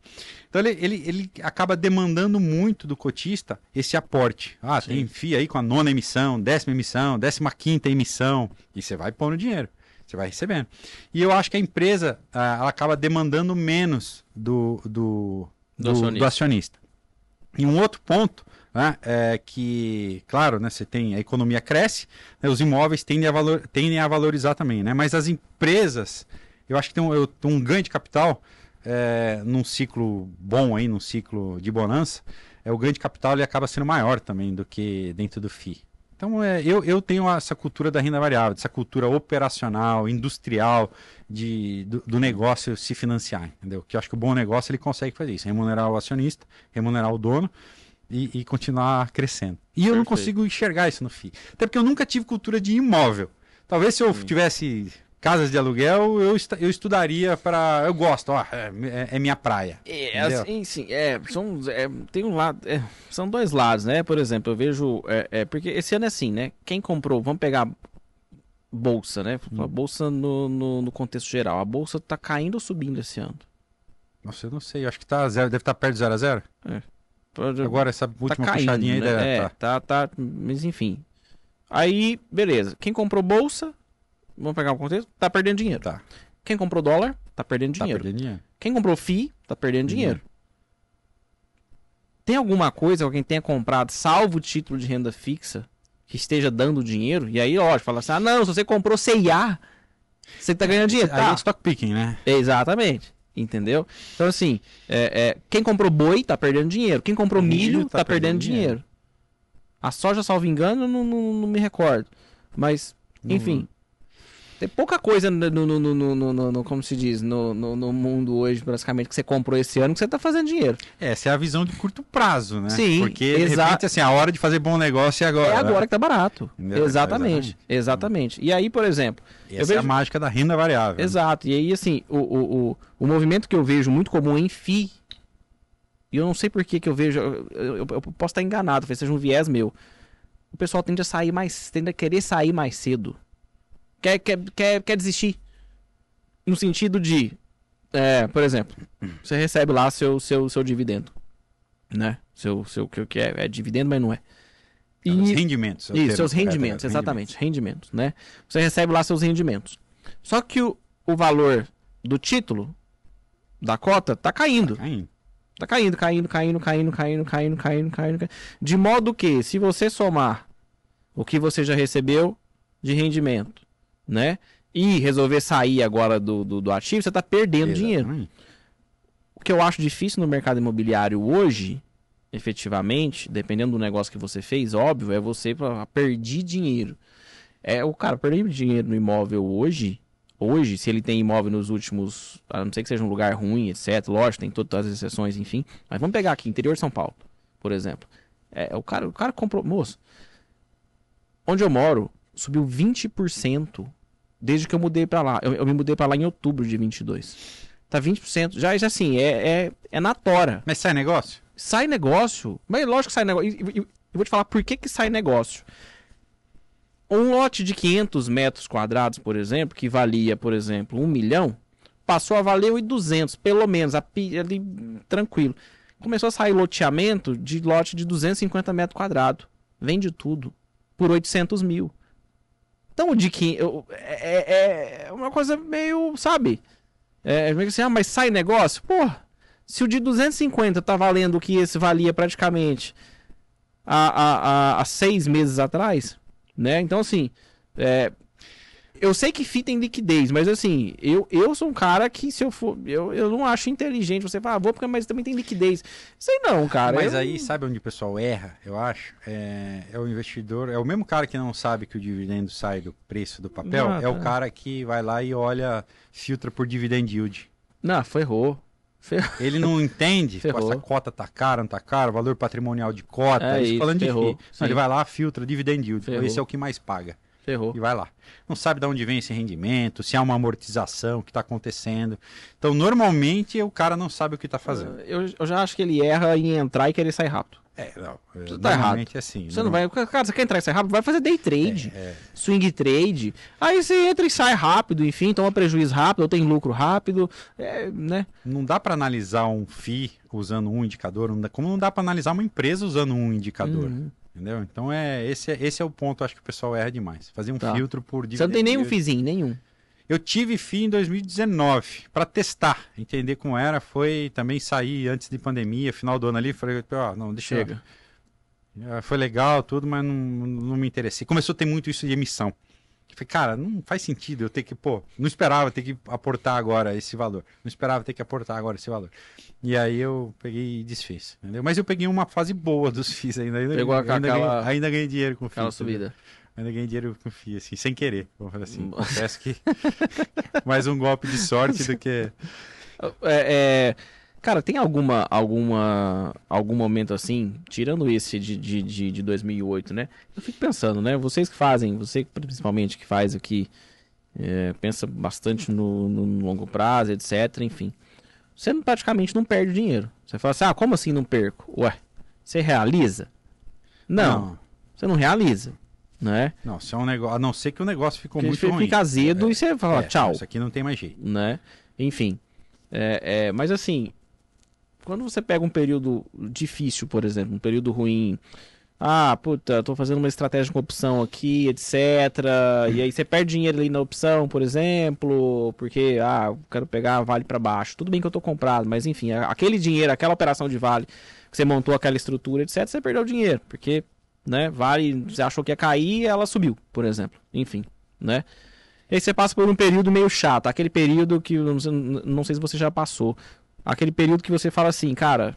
Então ele, ele, ele acaba demandando muito do cotista esse aporte. Ah, Sim. tem FII aí com a nona emissão, décima emissão, décima quinta emissão, e você vai pondo dinheiro. Você vai recebendo. E eu acho que a empresa ah, ela acaba demandando menos do, do, do, do, acionista. do acionista. E um outro ponto né, é que, claro, né, você tem a economia cresce, né, os imóveis tendem a, valor, tendem a valorizar também, né, mas as empresas, eu acho que tem um, eu, um ganho de capital é, num ciclo bom aí, num ciclo de bonança, é o ganho de capital ele acaba sendo maior também do que dentro do FII. Então, é, eu, eu tenho essa cultura da renda variável, essa cultura operacional, industrial, de, do, do, negócio se financiar, entendeu? Que eu acho que o bom negócio ele consegue fazer isso, remunerar o acionista, remunerar o dono e, e continuar crescendo. E eu Perfeito. não consigo enxergar isso no FII. Até porque eu nunca tive cultura de imóvel. Talvez se eu Sim. tivesse casas de aluguel, eu, eu estudaria para. Eu gosto, ó, é, é, é minha praia. É, assim, sim, é, são, é, tem um lado, é, são dois lados, né? Por exemplo, eu vejo, é, é, porque esse ano é assim, né? Quem comprou, vamos pegar bolsa, né? Hum. Bolsa no, no, no, contexto geral, a bolsa tá caindo ou subindo esse ano? Nossa, eu não sei, eu acho que tá zero, deve estar tá perto de zero a zero. É. Agora essa tá última tá caindo, puxadinha aí né? deve, é, tá. tá, tá, mas enfim. Aí, beleza. Quem comprou bolsa Vamos pegar o contexto? Tá perdendo dinheiro. Tá. Quem comprou dólar, tá perdendo tá dinheiro. Perdendo dinheiro. Quem comprou FI, tá perdendo dinheiro. Tem alguma coisa que alguém tenha comprado, salvo o título de renda fixa, que esteja dando dinheiro? E aí, lógico, fala assim: ah, não, se você comprou CIA, você tá ganhando dinheiro. Aí tá. é stock picking, né? Exatamente. Entendeu? Então, assim, é, é, quem comprou boi tá perdendo dinheiro. Quem comprou milho, milho tá, tá, perdendo, perdendo dinheiro. dinheiro. A soja, salvo engano, não, não, não me recordo. Mas, enfim, tem pouca coisa no, no, no, no, no como se diz, no, no, mundo hoje, basicamente, que você comprou esse ano que você está fazendo dinheiro. Essa é a visão de curto prazo, né? Sim, Porque, de repente, assim, a hora de fazer bom negócio é agora. É agora né? que tá barato. Entendeu? Exatamente, exatamente. E aí, por exemplo... Essa vejo... é a mágica da renda variável. Exato. Né? E aí, assim, o, o, o, o movimento que eu vejo muito comum em FI, e eu não sei por que que eu vejo, eu, eu, eu posso estar enganado, talvez seja um viés meu. O pessoal tende a sair mais, tende a querer sair mais cedo quer, quer, quer, quer desistir. No sentido de, é, por exemplo, você recebe lá seu, seu, seu dividendo. Né? Seu, seu que é, é dividendo, mas não é. E, os rendimentos. Isso, seus rendimentos, é, exatamente. Rendimentos. rendimentos, né? Você recebe lá seus rendimentos. Só que o, o valor do título, da cota, tá caindo. Tá caindo. Tá caindo, caindo, caindo, caindo, caindo, caindo, caindo, caindo. De modo que, se você somar o que você já recebeu de rendimento né? E resolver sair agora do, do, do ativo, você está perdendo Exatamente. dinheiro. O que eu acho difícil no mercado imobiliário hoje, efetivamente, dependendo do negócio que você fez, óbvio, é você perder dinheiro. É o cara perder dinheiro no imóvel hoje, hoje, se ele tem imóvel nos últimos, a não ser que seja um lugar ruim, etc. Lógico, tem todas as exceções, enfim. Mas vamos pegar aqui, interior de São Paulo, por exemplo. É, o cara, o cara comprou, moço. Onde eu moro, subiu 20% desde que eu mudei para lá. Eu, eu, me mudei para lá em outubro de 22. Tá 20%. Já, já assim, é, é, é na tora. Mas sai negócio? Sai negócio. Mas lógico que sai negócio. E, eu vou te falar por que, que sai negócio. Um lote de 500 metros quadrados, por exemplo, que valia, por exemplo, 1 milhão, passou a valer 1.200, pelo menos, ali tranquilo. Começou a sair loteamento de lote de 250 metros quadrados. Vende tudo por 800 mil. Então, de que é, é, é uma coisa meio, sabe? É, meio assim, ah, mas sai negócio? Pô, se o de 250 tá valendo o que esse valia praticamente há, há, há, seis meses atrás, né? Então, assim, é, eu sei que FI tem liquidez, mas assim, eu, eu sou um cara que se eu for. Eu, eu não acho inteligente você falar, ah, vou porque mas também tem liquidez. Sei não, cara. Mas eu... aí, sabe onde o pessoal erra, eu acho? É, é, o investidor, é o mesmo cara que não sabe que o dividendo sai do preço do papel, não, é o cara que vai lá e olha, filtra por dividend yield. Não, ferrou. ferrou. Ele não entende se essa cota tá cara, não tá cara, valor patrimonial de cota, é isso, falando ferrou, de. Ele vai lá, filtra dividend yield. Ferrou. Esse é o que mais paga. Ferrou. E vai lá. Não sabe de onde vem esse rendimento, se há uma amortização, o que está acontecendo. Então, normalmente, o cara não sabe o que está fazendo. Eu, eu já acho que ele erra em entrar e querer sair rápido. É, não. Você tá normalmente é assim. Você não vai. Cara, você quer entrar e sair rápido? Vai fazer day trade, É, é. swing trade. Aí você entra e sai rápido, enfim, toma prejuízo rápido, ou tem lucro rápido. É, né? Não dá para analisar um FI usando um indicador, não dá- como não dá para analisar uma empresa usando um indicador. Uhum. Entendeu? Então é esse, é esse é o ponto, acho que o pessoal erra demais. Fazer um Tá. filtro por Você não tem nenhum fizinho, nenhum. Eu tive FI em 2019 para testar, entender como era. Foi também sair antes de pandemia, final do ano ali. Falei, ó, não, deixa eu- Chega. Ah, Foi legal, tudo, mas não, não me interessei. Começou a ter muito isso de emissão. Eu Falei, cara, não faz sentido eu ter que, pô, não esperava ter que aportar agora esse valor. Não esperava ter que aportar agora esse valor. E aí eu peguei e desfiz, entendeu? Mas eu peguei uma fase boa dos FIIs ainda. ainda Pegou ainda, aquela- ganhei, ainda ganhei dinheiro com FII. Aquela entendeu? subida. Ainda ganhei dinheiro com FII, assim, sem querer. Vamos falar assim. Confesso que mais um golpe de sorte do que... É, é, cara, tem alguma, alguma, algum momento assim, tirando esse de, de, de, de 2008, né? Eu fico pensando, né? Vocês que fazem, você principalmente que faz aqui, é, pensa bastante no, no longo prazo, etc. Enfim, você não- praticamente não perde dinheiro. Você fala assim, ah, como assim não perco? Ué, você realiza? Não, você não realiza, né? Não, se é um negócio... A não ser que o negócio ficou Porque muito fica ruim. azedo e você fala, É, tchau. Isso aqui não tem mais jeito. né? Enfim. É, é, mas assim, quando você pega um período difícil, por exemplo, um período ruim, ah, puta, tô fazendo uma estratégia com opção aqui, etc. E aí você perde dinheiro ali na opção, por exemplo, porque, ah, quero pegar vale para baixo. Tudo bem que eu tô comprado, mas enfim, aquele dinheiro, aquela operação de vale, que você montou aquela estrutura, etc., você perdeu dinheiro, porque, né, vale, você achou que ia cair ela subiu, por exemplo. Enfim, né? E aí você passa por um período meio chato, aquele período que, não sei, não sei se você já passou, aquele período que você fala assim, cara,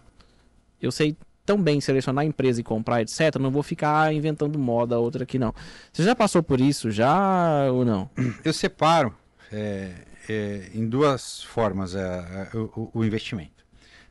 eu sei tão bem selecionar a empresa e comprar, etc, não vou ficar inventando moda outra aqui não. Você já passou por isso, já ou não? Eu separo é, é, em duas formas é, é, o, o investimento.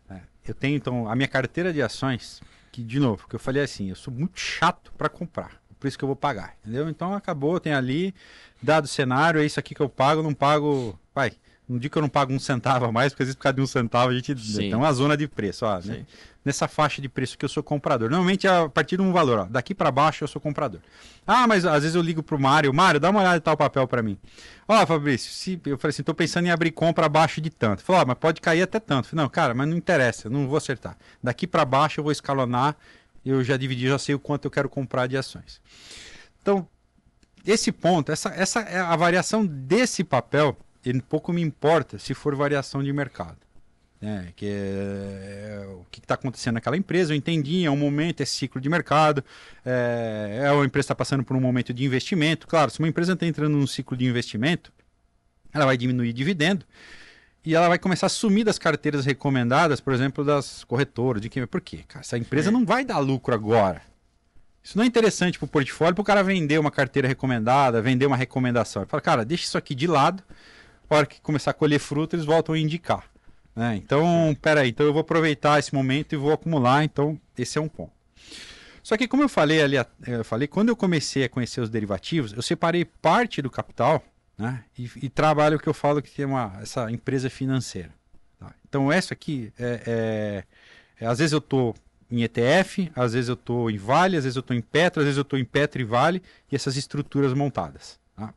né? Eu tenho, então, a minha carteira de ações, que, de novo, que eu falei assim, eu sou muito chato para comprar, por isso que eu vou pagar, entendeu? Então, acabou, tem ali, dado o cenário, é isso aqui que eu pago, não pago, vai, não digo que eu não pago um centavo a mais, porque às vezes por causa de um centavo a gente Sim. tem uma zona de preço, ó, né? Nessa faixa de preço que eu sou comprador. Normalmente é a partir de um valor, ó, daqui para baixo eu sou comprador. Ah, mas às vezes eu ligo pro Mário, Mário, dá uma olhada em tal papel para mim. Ó, Fabrício, se, eu falei assim, tô pensando em abrir compra abaixo de tanto. Falou, ó, mas pode cair até tanto. Falei, não, cara, mas não interessa, eu não vou acertar. Daqui para baixo eu vou escalonar, eu já dividi, já sei o quanto eu quero comprar de ações. Então, esse ponto, essa, essa é a variação desse papel, ele pouco me importa se for variação de mercado né, que é, é o que está acontecendo naquela empresa. Eu entendi, é um momento, é ciclo de mercado, é, é uma empresa está passando por um momento de investimento. Claro, se uma empresa está entrando num ciclo de investimento, ela vai diminuir dividendo e ela vai começar a sumir das carteiras recomendadas, por exemplo, das corretoras. De quem? Por quê? Cara, essa empresa não vai dar lucro agora. Isso não é interessante para o portfólio para o cara vender uma carteira recomendada, vender uma recomendação. Ele fala, cara, deixa isso aqui de lado, hora que começar a colher fruto, eles voltam a indicar. né? Então, peraí, então eu vou aproveitar esse momento e vou acumular, então esse é um ponto. Só que como eu falei ali, eu falei, quando eu comecei a conhecer os derivativos, eu separei parte do capital né, e, e trabalho o que eu falo que tem uma, essa empresa financeira. tá? Então essa aqui, é, é- é, às vezes eu estou em ETF, às vezes eu estou em Vale, às vezes eu estou em Petro, às vezes eu estou em Petro e Vale, e essas estruturas montadas. tá?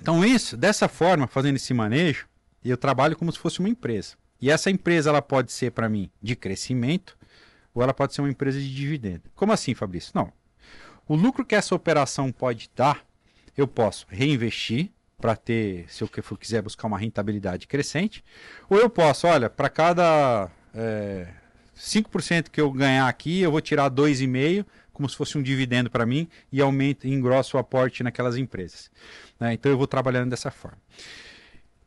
Então isso, dessa forma, fazendo esse manejo, eu trabalho como se fosse uma empresa. E essa empresa ela pode ser para mim de crescimento ou ela pode ser uma empresa de dividendo. Como assim, Fabrício? Não. O lucro que essa operação pode dar, eu posso reinvestir para ter, se eu quiser buscar uma rentabilidade crescente, ou eu posso, olha, para cada é, 5% que eu ganhar aqui, eu vou tirar 2,5% como se fosse um dividendo para mim e aumento e engrosso o aporte naquelas empresas. né? Então eu vou trabalhando dessa forma.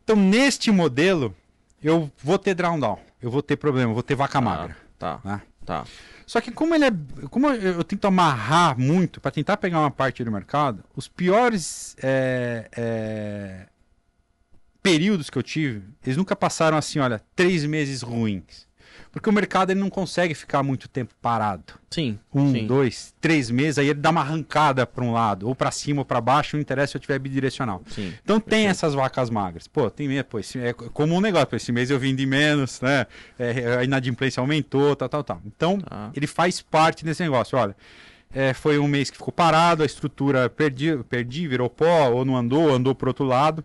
Então, neste modelo, eu vou ter drawdown, eu vou ter problema, eu vou ter vaca magra. Tá, né? tá. Só que como ele é, como eu eu tento amarrar muito para tentar pegar uma parte do mercado, os piores é, é, períodos que eu tive, eles nunca passaram assim, olha, três meses ruins. Porque o mercado ele não consegue ficar muito tempo parado. Sim. Um, sim. dois, três meses, aí ele dá uma arrancada para um lado, ou para cima ou para baixo, não interessa se eu tiver bidirecional. Sim. Então tem essas vacas magras. Pô, tem mesmo, pô, esse, é como um negócio, pô, esse mês eu vendi menos, né? É, a inadimplência aumentou, tal, tal, tal. Então, Tá. ele faz parte desse negócio. Olha, é, foi um mês que ficou parado, a estrutura perdi, perdi, virou pó, ou não andou, ou andou pro outro lado.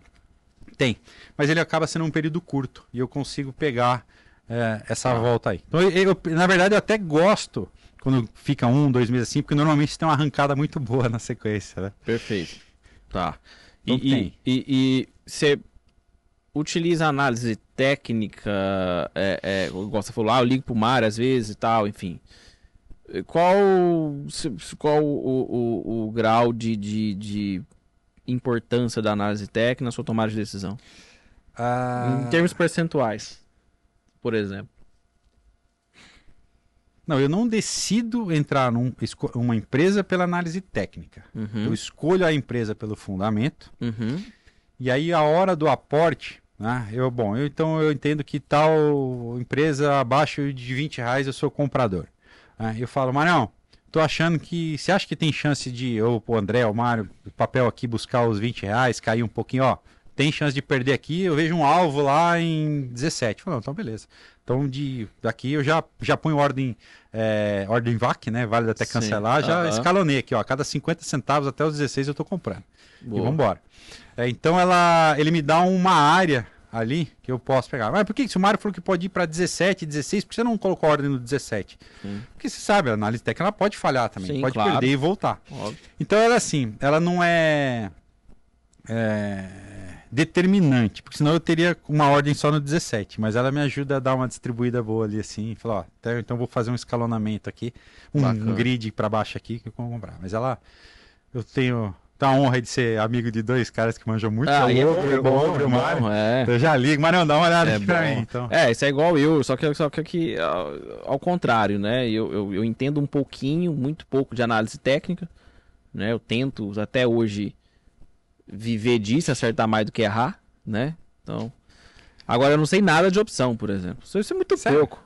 Tem. Mas ele acaba sendo um período curto e eu consigo pegar é, essa volta aí. Então, eu, eu- na verdade, eu até gosto quando fica um, dois meses assim, porque normalmente tem uma arrancada muito boa na sequência, né? Perfeito. Tá. E, Então e, você utiliza análise técnica, é, é, igual você falou, ah, eu ligo pro mar às vezes e tal, enfim. Qual, qual o, o, o grau de, de, de importância da análise técnica na sua tomada de decisão? Ah, Em termos percentuais, por exemplo. Não, eu não decido entrar numa uma empresa pela análise técnica. Eu Uhum, escolho a empresa pelo fundamento. uhum, E aí a hora do aporte, né? Eu, bom, eu, então eu entendo que tal empresa abaixo de 20 reais eu sou comprador. né? eu falo, Marão, tô achando que. Você acha que tem chance de eu, o André, o Mário, o papel aqui buscar os 20 reais, cair um pouquinho, ó. Tem chance de perder aqui, eu vejo um alvo lá em 17. Falei, então beleza. Então de, daqui eu já, já ponho ordem, é, ordem VAC, né? Vale até Sim, cancelar, já aham. escalonei aqui, ó. Cada 50 centavos até os 16 eu tô comprando. E boa. vamos embora. É, então ela, ele me dá uma área ali que eu posso pegar. Mas por que que se o Mário falou que pode ir para 17, 16, por que você não colocou a ordem no 17? Sim. Porque você sabe, a análise técnica ela pode falhar também, Sim, pode claro. perder e voltar. Óbvio. Então ela assim, ela não é, é, determinante, porque senão eu teria uma ordem só no 17, mas ela me ajuda a dar uma distribuída boa ali assim, falar, ó, então- então eu vou fazer um escalonamento aqui, um, um grid para baixo aqui que eu vou comprar. Mas ela, eu tenho tá a honra de ser amigo de dois caras que manjam muito, Ah, é e é bom, é o bom, é Mário. bom, é. Eu já ligo, mas não, dá uma olhada É aqui pra mim, então. É, isso é igual eu, só que, só que aqui, ao, ao contrário, né? Eu, eu, eu entendo um pouquinho, muito pouco de análise técnica, né? Eu tento até hoje viver disso, acertar mais do que errar, né? Então. Agora eu não sei nada de opção, por exemplo. Isso é muito Sério? pouco.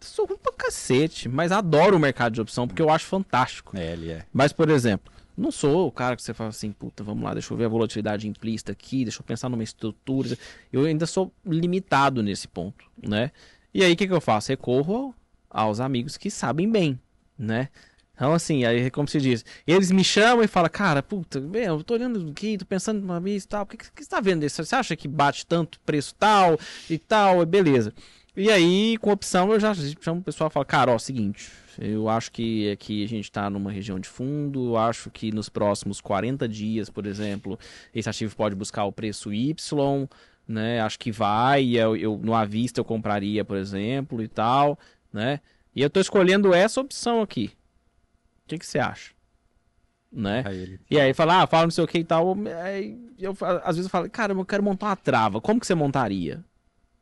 Sou ruim pra cacete, mas adoro o mercado de opção porque eu acho fantástico. É, ele é. Mas, por exemplo, não sou o cara que você fala assim, puta, vamos lá, deixa eu ver a volatilidade implícita aqui, deixa eu pensar numa estrutura. Eu ainda sou limitado nesse ponto, né? E aí, o que, que eu faço? Recorro aos amigos que sabem bem, né? Então, assim, aí, como se diz, eles me chamam e falam, cara, puta, eu tô olhando aqui, tô pensando numa vez e tal, o que, que, que você tá vendo desse? Você acha que bate tanto preço tal e tal? Beleza. E aí, com opção, eu já chamo o pessoal e falo, cara, ó, seguinte, eu acho que aqui a gente tá numa região de fundo, eu acho que nos próximos 40 dias, por exemplo, esse ativo pode buscar o preço Y, né? Acho que vai, eu, eu no à vista eu compraria, por exemplo, e tal, né? E eu tô escolhendo essa opção aqui. O que, que você acha? Né? Aí ele. E aí fala, ah, fala não sei o que e tal. Aí eu, às vezes eu falo, cara, eu quero montar uma trava. Como que você montaria?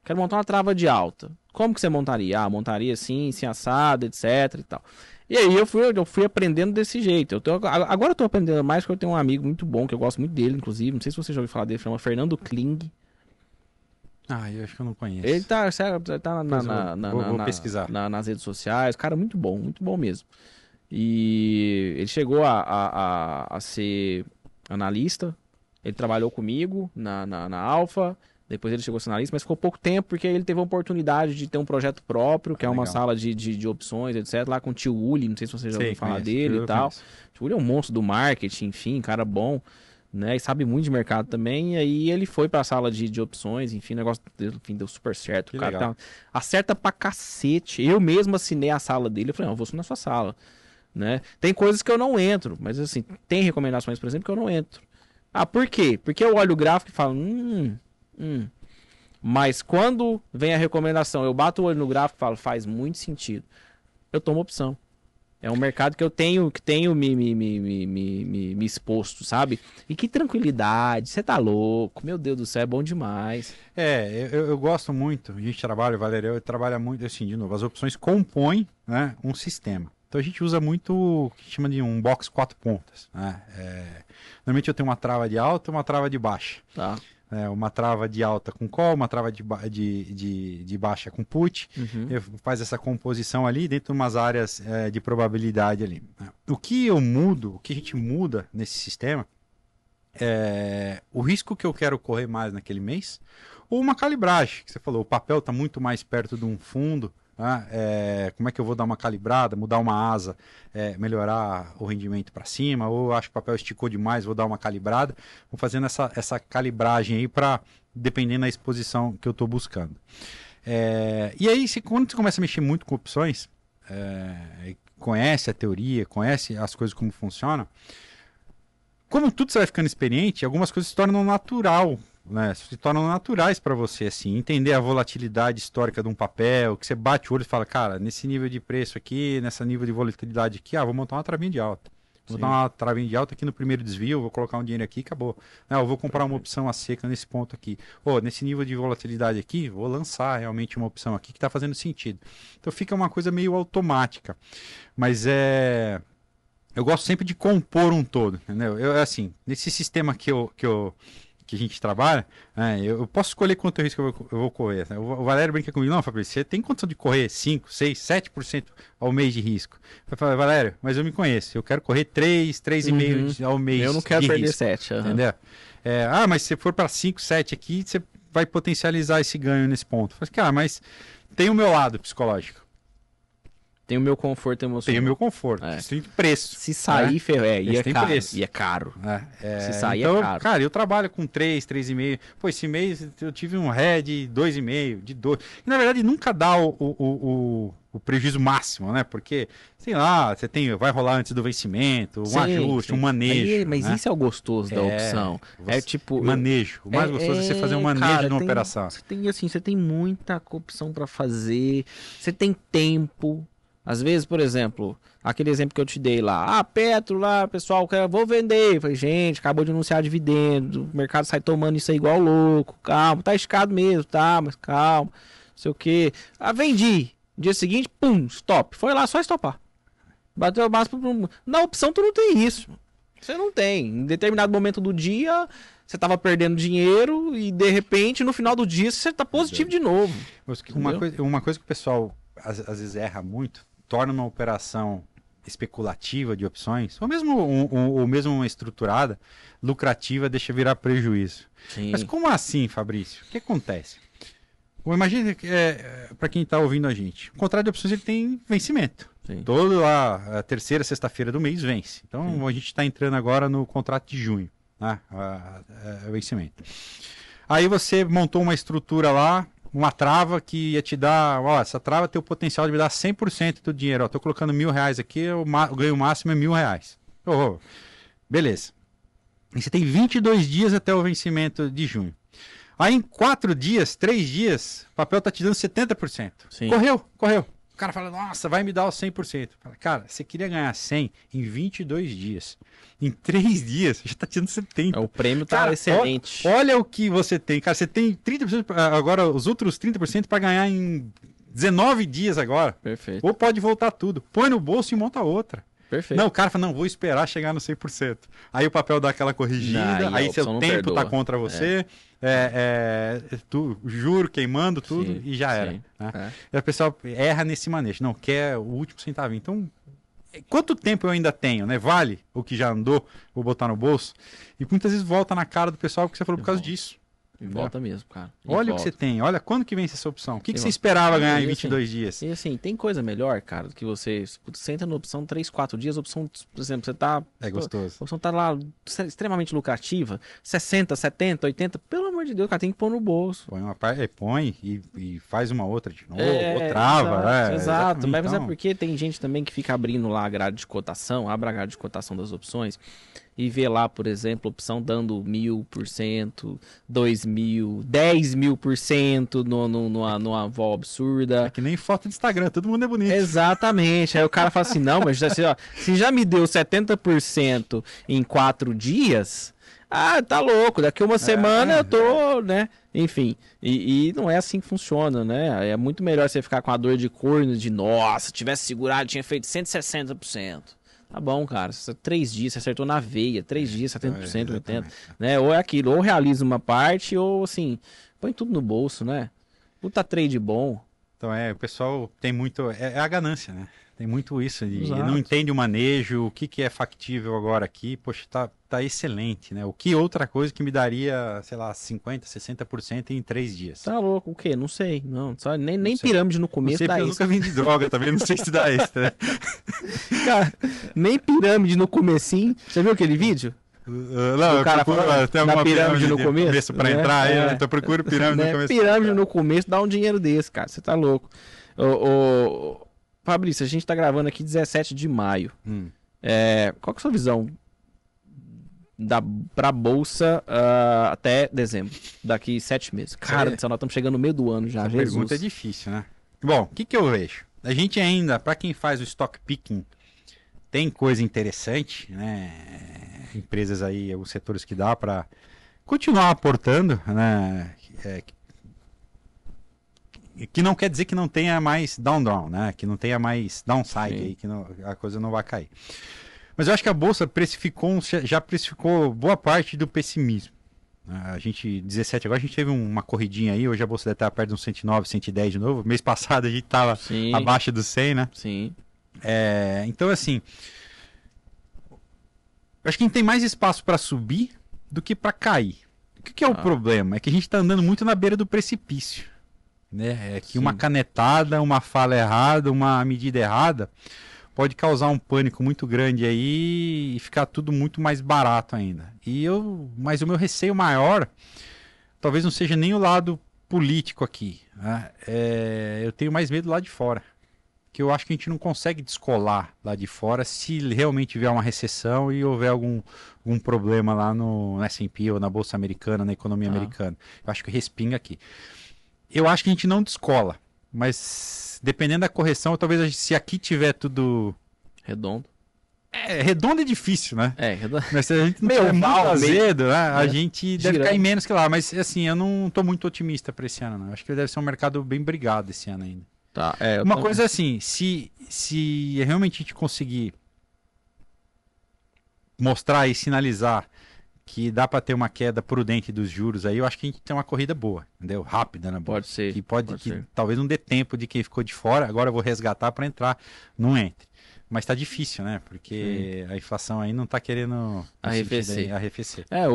Quero montar uma trava de alta. Como que você montaria? Ah, montaria assim, assim, assado, etc e tal. E aí eu fui, eu fui aprendendo desse jeito. Eu tô, agora eu tô aprendendo mais porque eu tenho um amigo muito bom, que eu gosto muito dele, inclusive. Não sei se você já ouviu falar dele, chama Fernando Kling. Ah, eu acho que eu não conheço. Ele tá, sério, tá na, na, na- na- vou- vou na- pesquisar. na- nas redes sociais. Cara, muito bom, muito bom mesmo. E ele chegou a, a, a, a ser analista. Ele trabalhou comigo na, na, na Alfa. Depois ele chegou a ser analista, mas ficou pouco tempo porque ele teve a oportunidade de ter um projeto próprio, que é uma Legal. sala de, de, de opções, etc. Lá com o tio Uli, não sei se você já ouviu falar dele e tal. O tio Uli é um monstro do marketing, enfim, cara bom né? E sabe muito de mercado também. E aí ele foi pra sala de, de opções, enfim, o negócio deu, enfim, deu super certo. Que o cara tá- acerta pra cacete. Eu mesmo assinei a sala dele. Eu falei, não, eu vou na sua sala. Né? Tem coisas que eu não entro, mas assim, tem recomendações, por exemplo, que eu não entro. Ah, por quê? Porque eu olho o gráfico e falo, hum, hum. Mas quando vem a recomendação, eu bato o olho no gráfico e falo, faz muito sentido. Eu tomo opção. É um mercado que eu tenho, que tenho me, me, me, me, me, me- exposto, sabe? E que tranquilidade, você tá louco, meu Deus do céu, é bom demais. É, eu, eu gosto muito, a gente trabalha, o Valereu trabalha muito, assim, de novo, as opções compõem né, um sistema. Então a gente usa muito o que chama de um box quatro pontas. Né? É, normalmente eu tenho uma trava de alta e uma trava de baixa. Tá? é, uma trava de alta com call, uma trava de, de, de, de baixa com put, Uhum. faz essa composição ali dentro de umas áreas é, de probabilidade ali. né? O que eu mudo, o que a gente muda nesse sistema é o risco que eu quero correr mais naquele mês ou uma calibragem, que você falou, o papel está muito mais perto de um fundo, né? É, como é que eu vou dar uma calibrada, mudar uma asa, é, melhorar o rendimento para cima, ou acho que o papel esticou demais, vou dar uma calibrada, vou fazendo essa, essa calibragem aí para, dependendo da exposição que eu estou buscando. É, e aí, se, quando você começa a mexer muito com opções, é, conhece a teoria, conhece as coisas como funcionam, como tudo você vai ficando experiente, algumas coisas se tornam natural, né? Se tornam naturais para você, assim, entender a volatilidade histórica de um papel, que você bate o olho e fala, cara, nesse nível de preço aqui, nessa nível de volatilidade aqui, ah, vou montar uma travinha de alta. Vou Sim. dar uma travinha de alta aqui no primeiro desvio, vou colocar um dinheiro aqui e acabou. Não, eu vou comprar uma opção a seca nesse ponto aqui. Ô, nesse nível de volatilidade aqui, vou lançar realmente uma opção aqui que está fazendo sentido. Então fica uma coisa meio automática. Mas é. Eu gosto sempre de compor um todo, entendeu? Eu, assim, nesse sistema que eu, que eu, que a gente trabalha, né, eu, posso escolher quanto risco eu vou, eu vou correr. né? O, Valério brinca comigo, não, Fabrício, você tem condição de correr 5, 6, 7% ao mês de risco? Eu falo, Valério, mas eu me conheço, eu quero correr 3, 3,5% Uhum. ao mês Eu não quero de perder risco, 7. entendeu? É, ah, mas se for para 5, 7 aqui, você vai potencializar esse ganho nesse ponto. Eu falei, cara, mas tem o meu lado psicológico, Tem o meu conforto emocional. tem o meu conforto, É. tem preço. Se sair, ferro, é, e é tem caro. preço. E é caro. né? É, Se sair é então, caro. Cara, eu trabalho com 3, 3,5. Pô, esse mês eu tive um ré de 2,5, de 2. E na verdade nunca dá o, o, o, o- prejuízo máximo, né? Porque, sei lá, você tem, vai rolar antes do vencimento, um Sim, ajuste, sim. um manejo. Aí, mas né? isso é o gostoso da É, opção. É você- tipo. Manejo. O mais É- gostoso é você fazer um é, manejo cara, numa tem- operação. Você tem assim, você tem muita opção pra fazer. Você tem tempo. Às vezes, por exemplo, aquele exemplo que eu te dei lá, ah, Petro lá, pessoal, quer, vou vender. Eu falei, gente, acabou de anunciar dividendo, o mercado sai tomando isso aí igual louco, calma, tá esticado mesmo, tá, mas calma, não sei o que. Ah, vendi. Dia seguinte, pum, stop. Foi lá só estopar. Bateu o máximo. pro- Na opção tu não tem isso. Você não tem. Em determinado momento do dia, você tava perdendo dinheiro e de repente no final do dia você tá positivo de novo. Uma coisa, uma coisa que o pessoal às, às vezes erra muito, torna uma operação especulativa de opções, ou mesmo, um, um- ou mesmo uma estruturada, lucrativa, deixa virar prejuízo. Sim. Mas como assim, Fabrício? O que acontece? Imagina é, para quem está ouvindo a gente, o contrato de opções ele tem vencimento. Sim. Todo a, a terceira sexta-feira do mês vence. Então a gente está entrando agora no contrato de junho, né? A vencimento. Aí você montou uma estrutura lá, uma trava que ia te dar, ó, essa trava tem o potencial de me dar 100% do dinheiro. Ó, tô colocando mil reais aqui, ma- o ganho máximo é mil reais. Ô, beleza. E você tem 22 dias até o vencimento de junho. Aí em quatro dias, três dias, o papel tá te dando 70%. Sim. Correu, correu. O cara fala, nossa, vai me dar os 100%. Fala, cara, você queria ganhar 100 em 22 dias. Em três dias, você já tá te dando 70%. É, O prêmio tá Cara, excelente. Olha o que você tem, cara. Você tem 30%, pra- agora os outros 30% para ganhar em 19 dias agora. Perfeito. Ou pode voltar tudo. Põe no bolso e monta outra. Perfeito. Não, o cara fala, não, vou esperar chegar no 100%. Aí o papel dá aquela corrigida, Não, aí seu tempo perdoa. tá contra você, é, é, tu, juro queimando tudo Sim, e já era. sim. né? É. E o pessoal erra nesse manejo, não, quer o último centavo. Então, quanto tempo eu ainda tenho, né? Vale o que já andou, vou botar no bolso. E muitas vezes volta na cara do pessoal porque você falou por causa Volta. disso. E volta mesmo, cara. E Olha o que volta. você tem, olha quando que vence essa opção. O que, que você volta. esperava ganhar em E assim, 22 dias? E assim, tem coisa melhor, cara, do que você. Você entra na opção 3, 4 dias, opção, por exemplo, você tá. É gostoso. A opção tá lá extremamente lucrativa, 60, 70, 80, pelo amor de Deus, cara, tem que pôr no bolso. Põe uma parte, põe e, e faz uma outra de novo, É, ou trava, exato, né? Exato, mas é então. porque tem gente também que fica abrindo lá a grade de cotação, abre a grade de cotação das opções e vê lá, por exemplo, opção dando mil por cento, dois mil, dez mil por cento no- no- numa, numa vol absurda. É que nem foto de Instagram, todo mundo é bonito. Exatamente. Aí o cara fala assim: não, mas já, assim, ó, se já me deu 70% em quatro dias, ah, tá louco, daqui uma semana eu tô, né? Enfim, e, e não é assim que funciona, né? É muito melhor você ficar com a dor de corno de, nossa, tivesse segurado, tinha feito 160%. Tá bom, cara. Três dias, você acertou na veia. Três dias, 70%, É, 80%. exatamente. Né? Ou é aquilo, ou realiza uma parte, ou assim, põe tudo no bolso, né? Puta trade bom. Então é, o pessoal tem muito. É, é a ganância, né? Tem muito isso. De, Exato. não entende o manejo, o que, que é factível agora aqui. Poxa, tá, tá excelente, né? O que outra coisa que me daria, sei lá, 50%, 60% em três dias? Tá louco, o quê? Não sei. Não, só, nem, nem Não pirâmide no Não começo sei, dá eu isso. nunca vendi droga também, não sei se dá isso, né? Cara, nem pirâmide no comecinho. Você viu aquele vídeo? Uh, Não, O cara procuro, tem alguma pirâmide no de começo, pra né? entrar aí, É. então eu procuro pirâmide Né? no começo. Pirâmide no começo dá um dinheiro desse, cara. Você tá louco. Ô, ô, Fabrício, a gente tá gravando aqui 17 de maio. Hum. É, qual que é a sua visão da, pra bolsa ah, até dezembro? Daqui sete meses. Cara, É. nós estamos chegando no meio do ano já. Essa Jesus. pergunta é difícil, né? Bom, o que, que eu vejo? A gente ainda, para quem faz o stock picking, tem coisa interessante, né? Empresas aí, os setores que dá para continuar aportando, né? É, que- não quer dizer que não tenha mais down down, né? Que não tenha mais downside Sim. aí, que não- a coisa não vai cair. Mas eu acho que a bolsa precificou, já precificou boa parte do pessimismo. A gente, 17 agora, a gente teve uma corridinha aí, hoje a bolsa deve estar perto de uns 109, 110 de novo. Mês passado a gente estava abaixo dos 100, né? sim. É, então, assim, eu acho que a gente tem mais espaço para subir do que para cair. O que, que é o Ah. problema? É que a gente está andando muito na beira do precipício. Né? É que Sim. uma canetada, uma fala errada, uma medida errada pode causar um pânico muito grande aí e ficar tudo muito mais barato ainda. E eu, mas o meu receio maior talvez não seja nem o lado político aqui. né? É, eu tenho mais medo lá de fora que eu acho que a gente não consegue descolar lá de fora se realmente vier uma recessão e houver algum, algum problema lá no S&P ou na bolsa americana, na economia Ah. americana. Eu acho que respinga aqui. Eu acho que a gente não descola, mas dependendo da correção, talvez gente- se aqui tiver tudo Redondo. é, redondo é difícil, né? É, redondo. Mas se a gente não Meio tiver muito meio- azedo, né, a É. gente deve Girando. cair menos que lá. Mas assim, eu não tô muito otimista para esse ano, não. Acho que deve ser um mercado bem brigado esse ano ainda. Tá, é, Uma tô- coisa é assim, se, se realmente a gente conseguir mostrar e sinalizar que dá para ter uma queda prudente dos juros aí, eu acho que a gente tem uma corrida boa, entendeu? Rápida na bolsa. Pode ser. Que pode, pode que ser. talvez não dê tempo de quem ficou de fora, agora eu vou resgatar para entrar, não entre. Mas tá difícil, né? Porque a inflação aí não tá querendo Arrefecer. aí, arrefecer. É, o,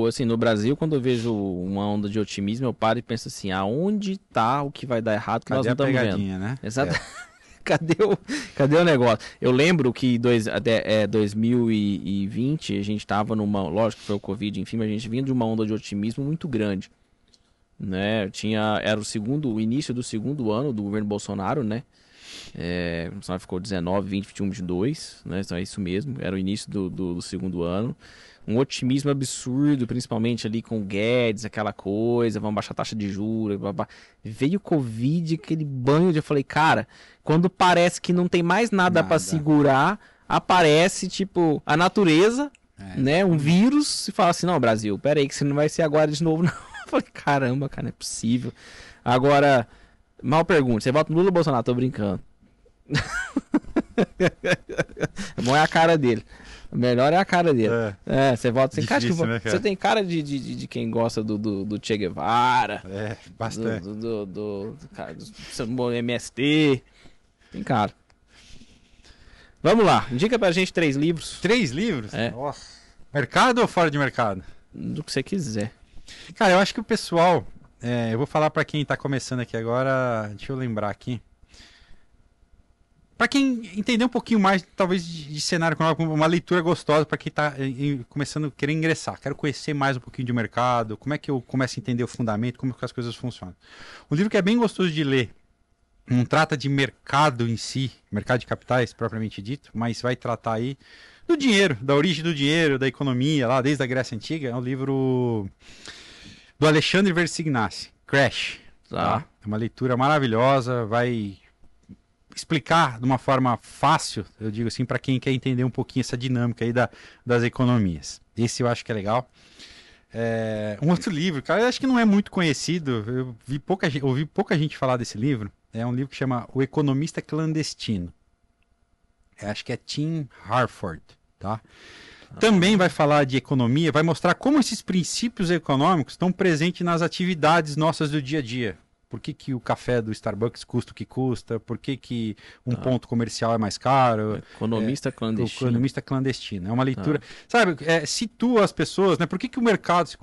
o, assim, no Brasil, quando eu vejo uma onda de otimismo, eu paro e penso assim, aonde tá o que vai dar errado que nós Cadê não a estamos vendo? né? Exato. cadê, o, cadê o negócio? Eu lembro que dois, até, é, 2020 a gente tava numa. Lógico que foi o Covid, enfim, mas a gente vinha de uma onda de otimismo muito grande. Né? Tinha, era o segundo, o início do segundo ano do governo Bolsonaro, né? É, Bolsonaro ficou 19, 20, 21, 22, né? Então é isso mesmo, era o início do, do, do segundo ano. Um otimismo absurdo, principalmente ali com o Guedes, aquela coisa, vamos baixar a taxa de juros, blá, blá. Veio o Covid, aquele banho de eu falei, cara, quando parece que não tem mais nada, pra Nada. segurar, aparece, tipo, a natureza, É. né? Um vírus, e fala assim, não, Brasil, pera aí que você não vai ser agora de novo, não. Eu falei, caramba, cara, não é possível. Agora, mal pergunta, você vota no Lula ou Bolsonaro? Tô brincando. é bom é a cara dele. Melhor é a cara dele. É, É, você vota sem cara, Difícil, né, cara? Você tem cara de, de, de- quem gosta do, do, do Che Guevara, é, do, bastante. do, do, do, do, cara, do MST. Tem cara. Vamos lá, indica pra gente três livros Três livros? É. Nossa. Mercado ou fora de mercado? do que você quiser. Cara, eu acho que o pessoal. é, eu vou falar pra quem tá começando aqui agora. Deixa eu lembrar aqui. Pra quem entender um pouquinho mais, talvez, de, cenário econômico, uma leitura gostosa pra quem tá em- em- começando a querer ingressar. Quero conhecer mais um pouquinho de mercado, como é que eu começo a entender o fundamento, como que as coisas funcionam. Um livro que é bem gostoso de ler. Não trata de mercado em si, mercado de capitais propriamente dito, mas vai tratar aí do dinheiro, da origem do dinheiro, da economia, lá desde a Grécia Antiga. É um livro do Alexandre Versignaci, Crash. Tá. É uma leitura maravilhosa, vai explicar de uma forma fácil, eu digo assim, para quem quer entender um pouquinho essa dinâmica aí da, das economias. Esse eu acho que é legal. É, um outro livro, cara, eu acho que não é muito conhecido, eu vi pouca, ouvi pouca gente falar desse livro. É um livro que chama O Economista Clandestino. acho que é Tim Harford, tá? Também vai falar de economia, vai mostrar como esses princípios econômicos estão presentes nas atividades nossas do dia a dia. Por que, que o café do Starbucks custa o que custa? Por que, que um Tá. ponto comercial é mais caro? Economista O clandestino. economista clandestino. É uma leitura. Sabe, é, situa as pessoas, né? Por que, que o mercado se,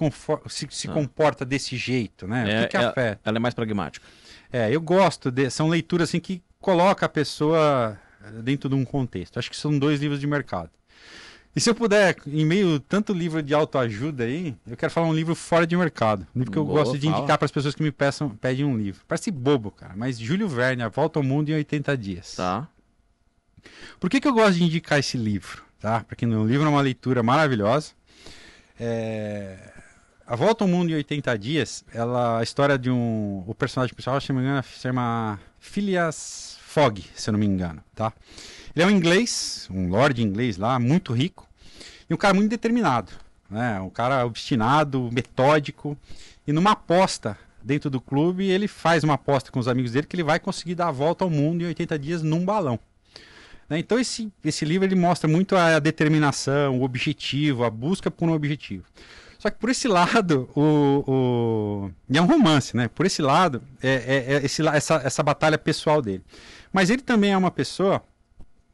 se- se Ah. comporta desse jeito, né? O É, que, que é- afeta? Ela é mais pragmática. É, eu gosto de. São leituras assim que coloca a pessoa dentro de um contexto. Acho que são dois livros de mercado. E se eu puder, em meio tanto livro de autoajuda aí, eu quero falar um livro fora de mercado. Um livro que eu Boa, gosto de fala. indicar para as pessoas que me peçam, pedem um livro. Parece bobo, cara, mas Júlio Verne, A Volta ao Mundo em 80 Dias. Tá. Por que, que eu gosto de indicar esse livro? Tá? Porque o livro é uma leitura maravilhosa. É, A Volta ao Mundo em 80 Dias, ela, a história de um. O personagem principal, se não me engano, se chama Phileas Fogg, se eu não me engano. Tá? Ele é um inglês, um lord inglês lá, muito rico, e um cara muito determinado. Né? Um cara obstinado, metódico. E numa aposta dentro do clube, ele faz uma aposta com os amigos dele que ele vai conseguir dar a volta ao mundo em 80 dias num balão. Né? Então esse, esse livro ele mostra muito a determinação, o objetivo, a busca por um objetivo. Só que por esse lado, o, o... é um romance, né? Por esse lado, é, é- é esse, essa, essa batalha pessoal dele. Mas ele também é uma pessoa,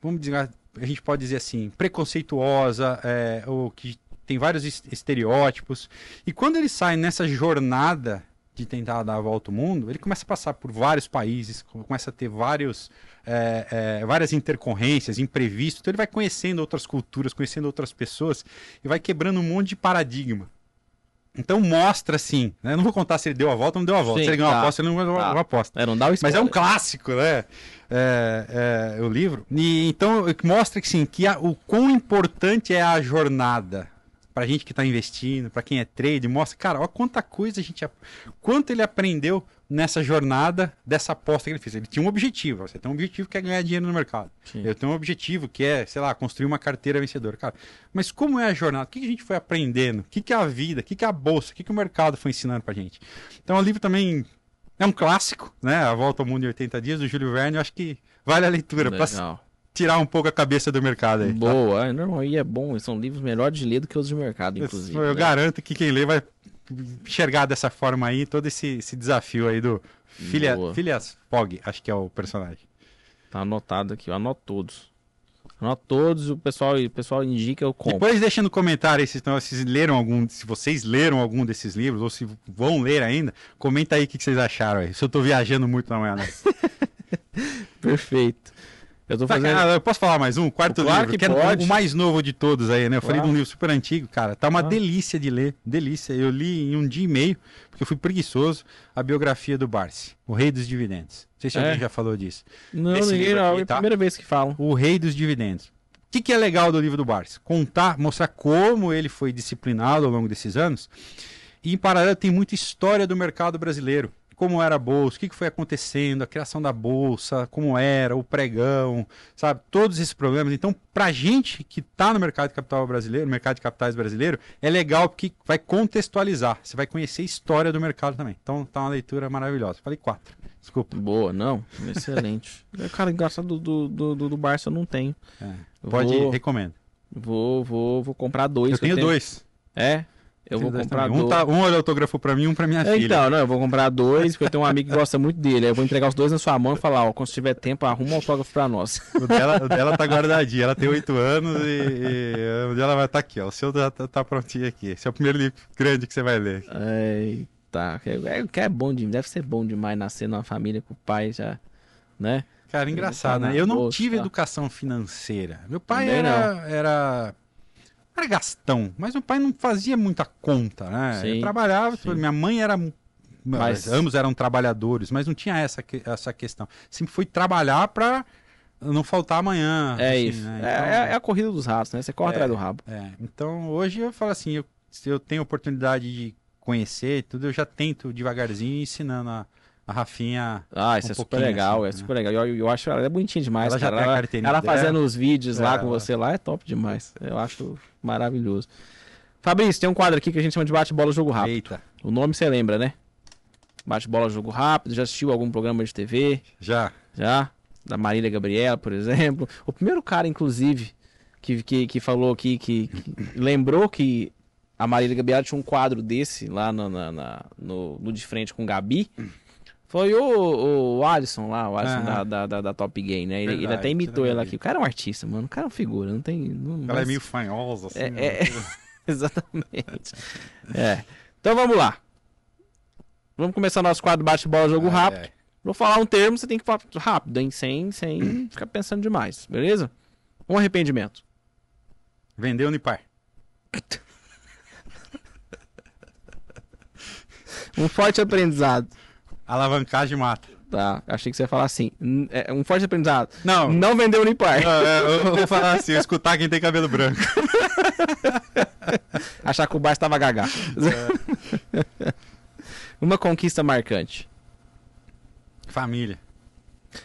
vamos dizer, a gente pode dizer assim, preconceituosa, é, ou que tem vários es- estereótipos. E quando ele sai nessa jornada de tentar dar a volta ao mundo, ele começa a passar por vários países, começa a ter vários, é, é, várias intercorrências, imprevistos. Então ele vai conhecendo outras culturas, conhecendo outras pessoas e vai quebrando um monte de paradigma. Então mostra assim, né? Eu não vou contar se ele deu a volta ou não deu a volta. Sim, se ele ganhou tá. a aposta, ele não ganhou Tá. a aposta. É, não dá o Mas é um clássico, né? É, é, o livro. E, então mostra que sim, que a- o quão importante é a jornada. Pra gente que tá investindo, pra quem é trader, mostra, cara, olha quanta coisa a gente. Quanto ele aprendeu nessa jornada dessa aposta que ele fez. Ele tinha um objetivo. Você tem um objetivo que é ganhar dinheiro no mercado. Sim. Eu tenho um objetivo que é, sei lá, construir uma carteira vencedora. Cara, mas como é a jornada? O que a gente foi aprendendo? O que, é a vida? O que, é a bolsa? O que, que o mercado foi ensinando pra gente? Então o livro também é um clássico, né? A Volta ao Mundo em 80 Dias, do Júlio Verne. Eu acho que vale a leitura pra Legal. tirar um pouco a cabeça do mercado aí. tá? Boa, é, normal, e é bom. São livros melhores de ler do que os de mercado, inclusive. Eu né? garanto que quem lê vai enxergar dessa forma aí todo esse, esse desafio aí do Filha, Boa. Phileas Fogg, acho que é o personagem. Tá anotado aqui, eu anoto todos. Anoto todos, o pessoal, o pessoal indica, eu compro. Depois deixa no comentário aí se, então, se leram algum, se vocês leram algum desses livros ou se vão ler ainda, comenta aí o que, que vocês acharam aí. Se eu tô viajando muito na manhã. Perfeito. Eu tô fazendo. Ah, eu posso falar mais um? Quarto Claro livro, que que, é pode. o mais novo de todos aí, né? Eu falei de Claro. um livro super antigo, cara. Tá uma Ah. delícia de ler, delícia. Eu li em um dia e meio, porque eu fui preguiçoso, a biografia do Barsi, o rei dos dividendos. Não sei se É? alguém já falou disso. não, esse ninguém não. aqui, é a tá? primeira vez que falam. O Rei dos Dividendos. O que, que é legal do livro do Barsi? Contar, mostrar como ele foi disciplinado ao longo desses anos. E em paralelo tem muita história do mercado brasileiro. Como era a bolsa, o que, foi acontecendo, a criação da bolsa, como era, o pregão, sabe? Todos esses problemas. Então, pra gente que tá no mercado de capital brasileiro, no mercado de capitais brasileiro, é legal porque vai contextualizar. Você vai conhecer a história do mercado também. Então, tá uma leitura maravilhosa. Falei quatro. Desculpa. Boa, não. Excelente. É, Cara, engraçado do, do, do, do Barça eu não tenho. É, Eu pode, vou- recomendo. Vou, vou, vou comprar dois. Eu que tenho dois. É? Eu vou comprar dois. Um, tá, um ele autografou pra mim, um pra minha É, filha. Então, não, eu vou comprar dois, porque eu tenho um amigo que gosta muito dele. Eu vou entregar os dois na sua mão e falar, ó, quando tiver tempo, arruma um autógrafo pra nós. O, dela, o dela tá guardadinho. Ela tem oito anos e, e o dela vai estar aqui, ó. O seu tá, tá- tá prontinho aqui. Esse é o primeiro livro grande que você vai ler. Eita, que é, que é bom demais, deve ser bom demais nascer numa família com o pai já, né? Cara, engraçado, tá né? na Eu não tive tá. educação financeira. Meu pai Também era, era. Era gastão, mas meu pai não fazia muita conta, né? Sim, Eu trabalhava, sim. minha mãe era. Mas- Ambos eram trabalhadores, mas não tinha essa, essa questão. Sempre foi trabalhar pra não faltar amanhã. É assim, isso. né? É, Então- é- é a corrida dos ratos, né? Você corre É. atrás do rabo. É, então hoje eu falo assim, eu, se eu tenho oportunidade de conhecer tudo, eu já tento devagarzinho ensinando a, a Rafinha. Ah, isso Um é super legal, assim, é né? super legal. Eu, eu acho ela é bonitinha demais, Ela já cara. tem a carteirinha ela dela. fazendo os vídeos lá É, com ela- você lá é top demais. Eu acho maravilhoso. Fabrício, tem um quadro aqui que a gente chama de bate-bola jogo rápido. Eita, O nome você lembra, né? Bate-bola jogo rápido. Já assistiu algum programa de TV? já. Já? da Marília Gabriela, por exemplo. O primeiro cara, inclusive, que, que, que falou aqui, que, que lembrou que a Marília Gabriela tinha um quadro desse lá no, na, na- no, no de frente com o Gabi. Foi o, o Alisson lá, o Alisson da, da, da, da Top Gay, né? Ele, ele Verdade, até imitou ela aqui. O cara é um artista, mano. O cara é uma figura, não tem. Não, Ela é mas- meio fanhosa, assim. É, né? é- Exatamente. É. Então vamos lá. Vamos começar nosso quadro bate-bola jogo rápido. Vou falar um termo, você tem que falar rápido, hein? Sem, sem ficar pensando demais, beleza? Um arrependimento. Vendeu Unipar. Um forte aprendizado. Alavancagem mata. Tá, achei que você ia falar assim. É, Um forte aprendizado. Não. Não vendeu Unipar. Ah, é, eu vou falar assim, eu escutar quem tem cabelo branco. Achar que o bar estava gagá. Uma conquista marcante. Família.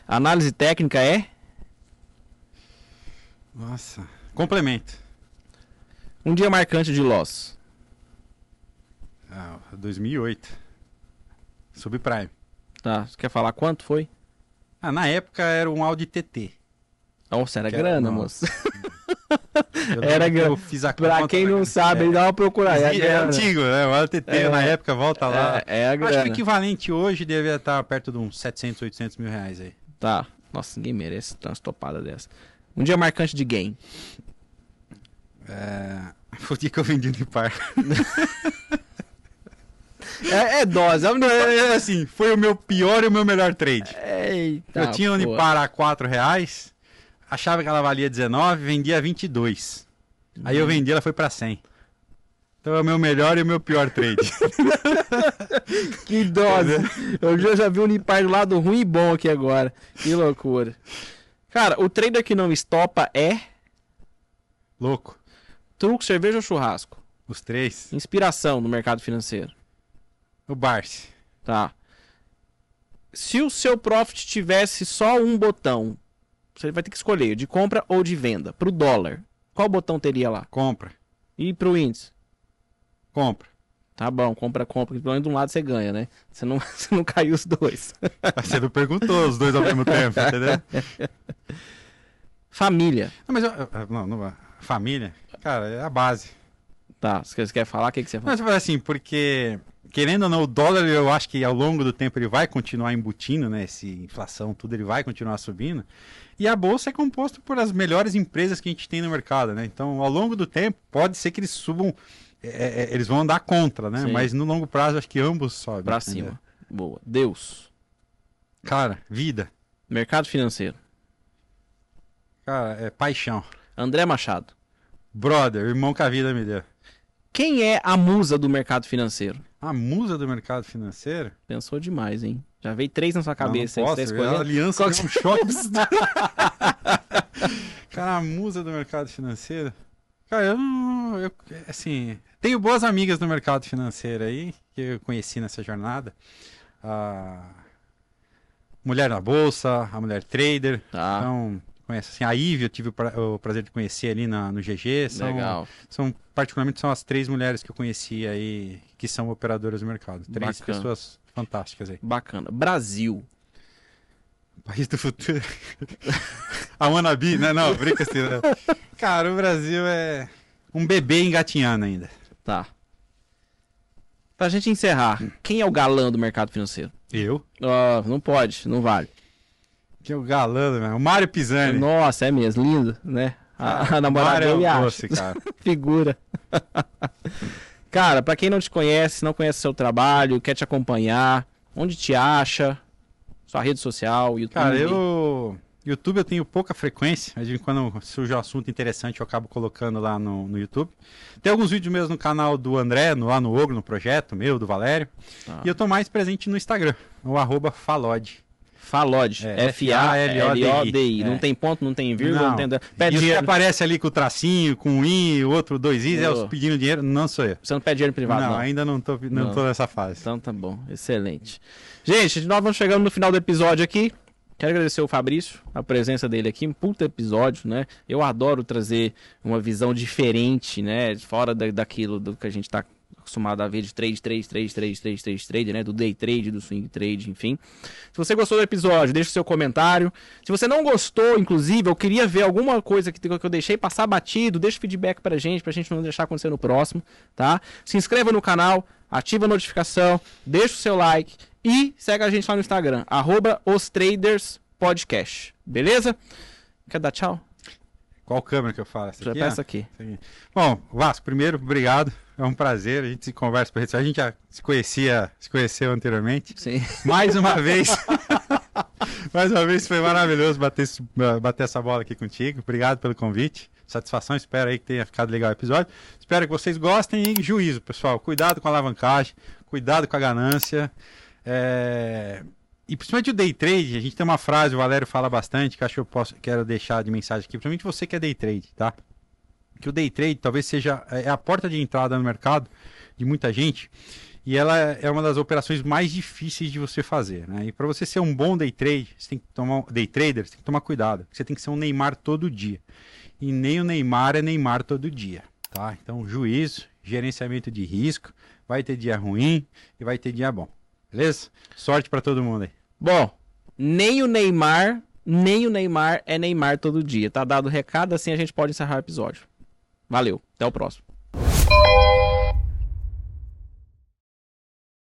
Análise técnica é Nossa. Complemento. um dia marcante de Loss. Ah, 2008. Subprime. Tá, você quer falar quanto foi? Ah, na época era um Audi TT. Nossa, era Que era- grana, nossa. moço. Era grana. Eu fiz a Pra conta quem não sabe, é, dá uma procurada. é, é antigo, né? O Audi TT É. na época, volta lá. É, é a Eu acho que o grana. equivalente hoje devia estar perto de uns 700, 800 mil reais aí. Tá. Nossa, ninguém merece umas topadas dessa. Um dia marcante de game. É... Foi o dia que eu vendi no par. É, é dose. É, É, assim, foi o meu pior e o meu melhor trade. Eita, eu tinha. Unipar a 4 reais, achava que ela valia 19, vendia a 22. Aí Uhum. eu vendi, ela foi pra 100. Então é o meu melhor e o meu pior trade. Que dose. Eu já, já vi o Unipar do lado ruim e bom aqui agora. Que loucura. Cara, o trader que não estopa é Louco. truco, cerveja ou churrasco? Os três. Inspiração no mercado financeiro. O Barsi. Tá. Se o seu profit tivesse só um botão, você vai ter que escolher de compra ou de venda. Pro dólar, qual botão teria lá? Compra. E pro índice? Compra. Tá bom, compra, compra. Pelo menos de um lado você ganha, né? Você não, você não caiu os dois. Você não perguntou os dois ao mesmo tempo, entendeu? Família. Não, mas eu, não, não, família, cara, é a base. Tá, você quer- você quer falar? O que, que você fala? Mas assim, porque querendo ou não, o dólar eu acho que ao longo do tempo ele vai continuar embutindo, né? Esse inflação, tudo ele vai continuar subindo. E a bolsa é composta por as melhores empresas que a gente tem no mercado, né? Então, ao longo do tempo, pode ser que eles subam, é, é, eles vão andar contra, né? Sim. Mas no longo prazo, acho que ambos sobem. Pra entendeu? cima. Boa. Deus. Cara, vida. Mercado financeiro. Cara, é paixão. André Machado. Brother, irmão que a vida me deu. Quem é a musa do mercado financeiro? A musa do mercado financeiro? Pensou demais, hein? Já veio três na sua cabeça. não, não Você posso, a aliança Qual é um choque. Cara, a musa do mercado financeiro. Cara, eu não. Eu, assim, tenho boas amigas no mercado financeiro aí, que eu conheci nessa jornada. A Mulher na Bolsa, a Mulher Trader. Tá, Então, conheço assim, a Ive, eu tive o, pra- o prazer de conhecer ali na, no GG. São, legal. São, particularmente, são as três mulheres que eu conheci aí, que são operadoras do mercado. Três Bacana. pessoas fantásticas aí. Bacana. Brasil. País do futuro. a Wannabe, né? Não, brinca assim. né? Cara, o Brasil é um bebê engatinhando ainda. Tá. Pra gente encerrar, quem é o galã do mercado financeiro? Eu? Ó, não pode, não vale. Que é o galã, né? O Mário Pisani. Nossa, é mesmo, lindo, né? A, a namorada é dele acha. doce, cara. Figura. Cara, pra quem não te conhece, não conhece seu trabalho, quer te acompanhar, onde te acha? Sua rede social, YouTube. Cara, eu... YouTube eu tenho pouca frequência, mas de quando surge um assunto interessante eu acabo colocando lá no, no YouTube. Tem alguns vídeos meus no canal do André, no, lá no Ogro, no projeto meu, do Valério. Tá. E eu tô mais presente no Instagram, o arroba Falode. Falode. É, F-A-L-O-D-I. É. Não tem ponto, não tem vírgula, não, tem. e Pede que aparece ali com o tracinho, com um i, outro dois is, é os pedindo dinheiro, não sou eu. Você não pede dinheiro privado, não, não. ainda não tô, não, Não. tô nessa fase. Então tá bom, excelente. Gente, nós vamos chegando no final do episódio aqui. Quero agradecer o Fabrício, a presença dele aqui, um puta episódio, né? Eu adoro trazer uma visão diferente, né? Fora da, daquilo do que a gente tá acostumado a ver de trade, trade, trade, trade, trade, trade, trade, né? Do day trade, do swing trade, enfim. Se você gostou do episódio, deixa o seu comentário. Se você não gostou, inclusive, eu queria ver alguma coisa que, que eu deixei passar batido, deixa feedback pra gente, pra gente não deixar acontecer no próximo, tá? Se inscreva no canal, ativa a notificação, deixa o seu like e segue a gente lá no Instagram, arroba os traders podcast. Beleza? Quer dar tchau? Qual câmera que eu falo? Essa aqui. Essa aqui. Bom, Vasco, primeiro, obrigado. É um prazer. A gente se conversa por rede. A gente já se conhecia, se conheceu anteriormente. Sim. Mais uma vez. Mais uma vez foi maravilhoso bater, bater essa bola aqui contigo. Obrigado pelo convite. Satisfação. Espero aí que tenha ficado legal o episódio. Espero que vocês gostem e juízo, pessoal. Cuidado com a alavancagem. Cuidado com a ganância. É, E principalmente o day trade, a gente tem uma frase, o Valério fala bastante, que acho que eu posso, quero deixar de mensagem aqui, principalmente você que é day trade, tá? Que o day trade talvez seja é a porta de entrada no mercado de muita gente e ela é uma das operações mais difíceis de você fazer, né? E para você ser um bom day trade, você tem que tomar day trader, você tem que tomar cuidado, você tem que ser um Neymar todo dia. E nem o Neymar é Neymar todo dia, tá? Então, juízo, gerenciamento de risco, vai ter dia ruim e vai ter dia bom. Beleza? Sorte para todo mundo aí. Bom, nem o Neymar, nem o Neymar é Neymar todo dia. Tá dado o recado, assim a gente pode encerrar o episódio. Valeu, até o próximo.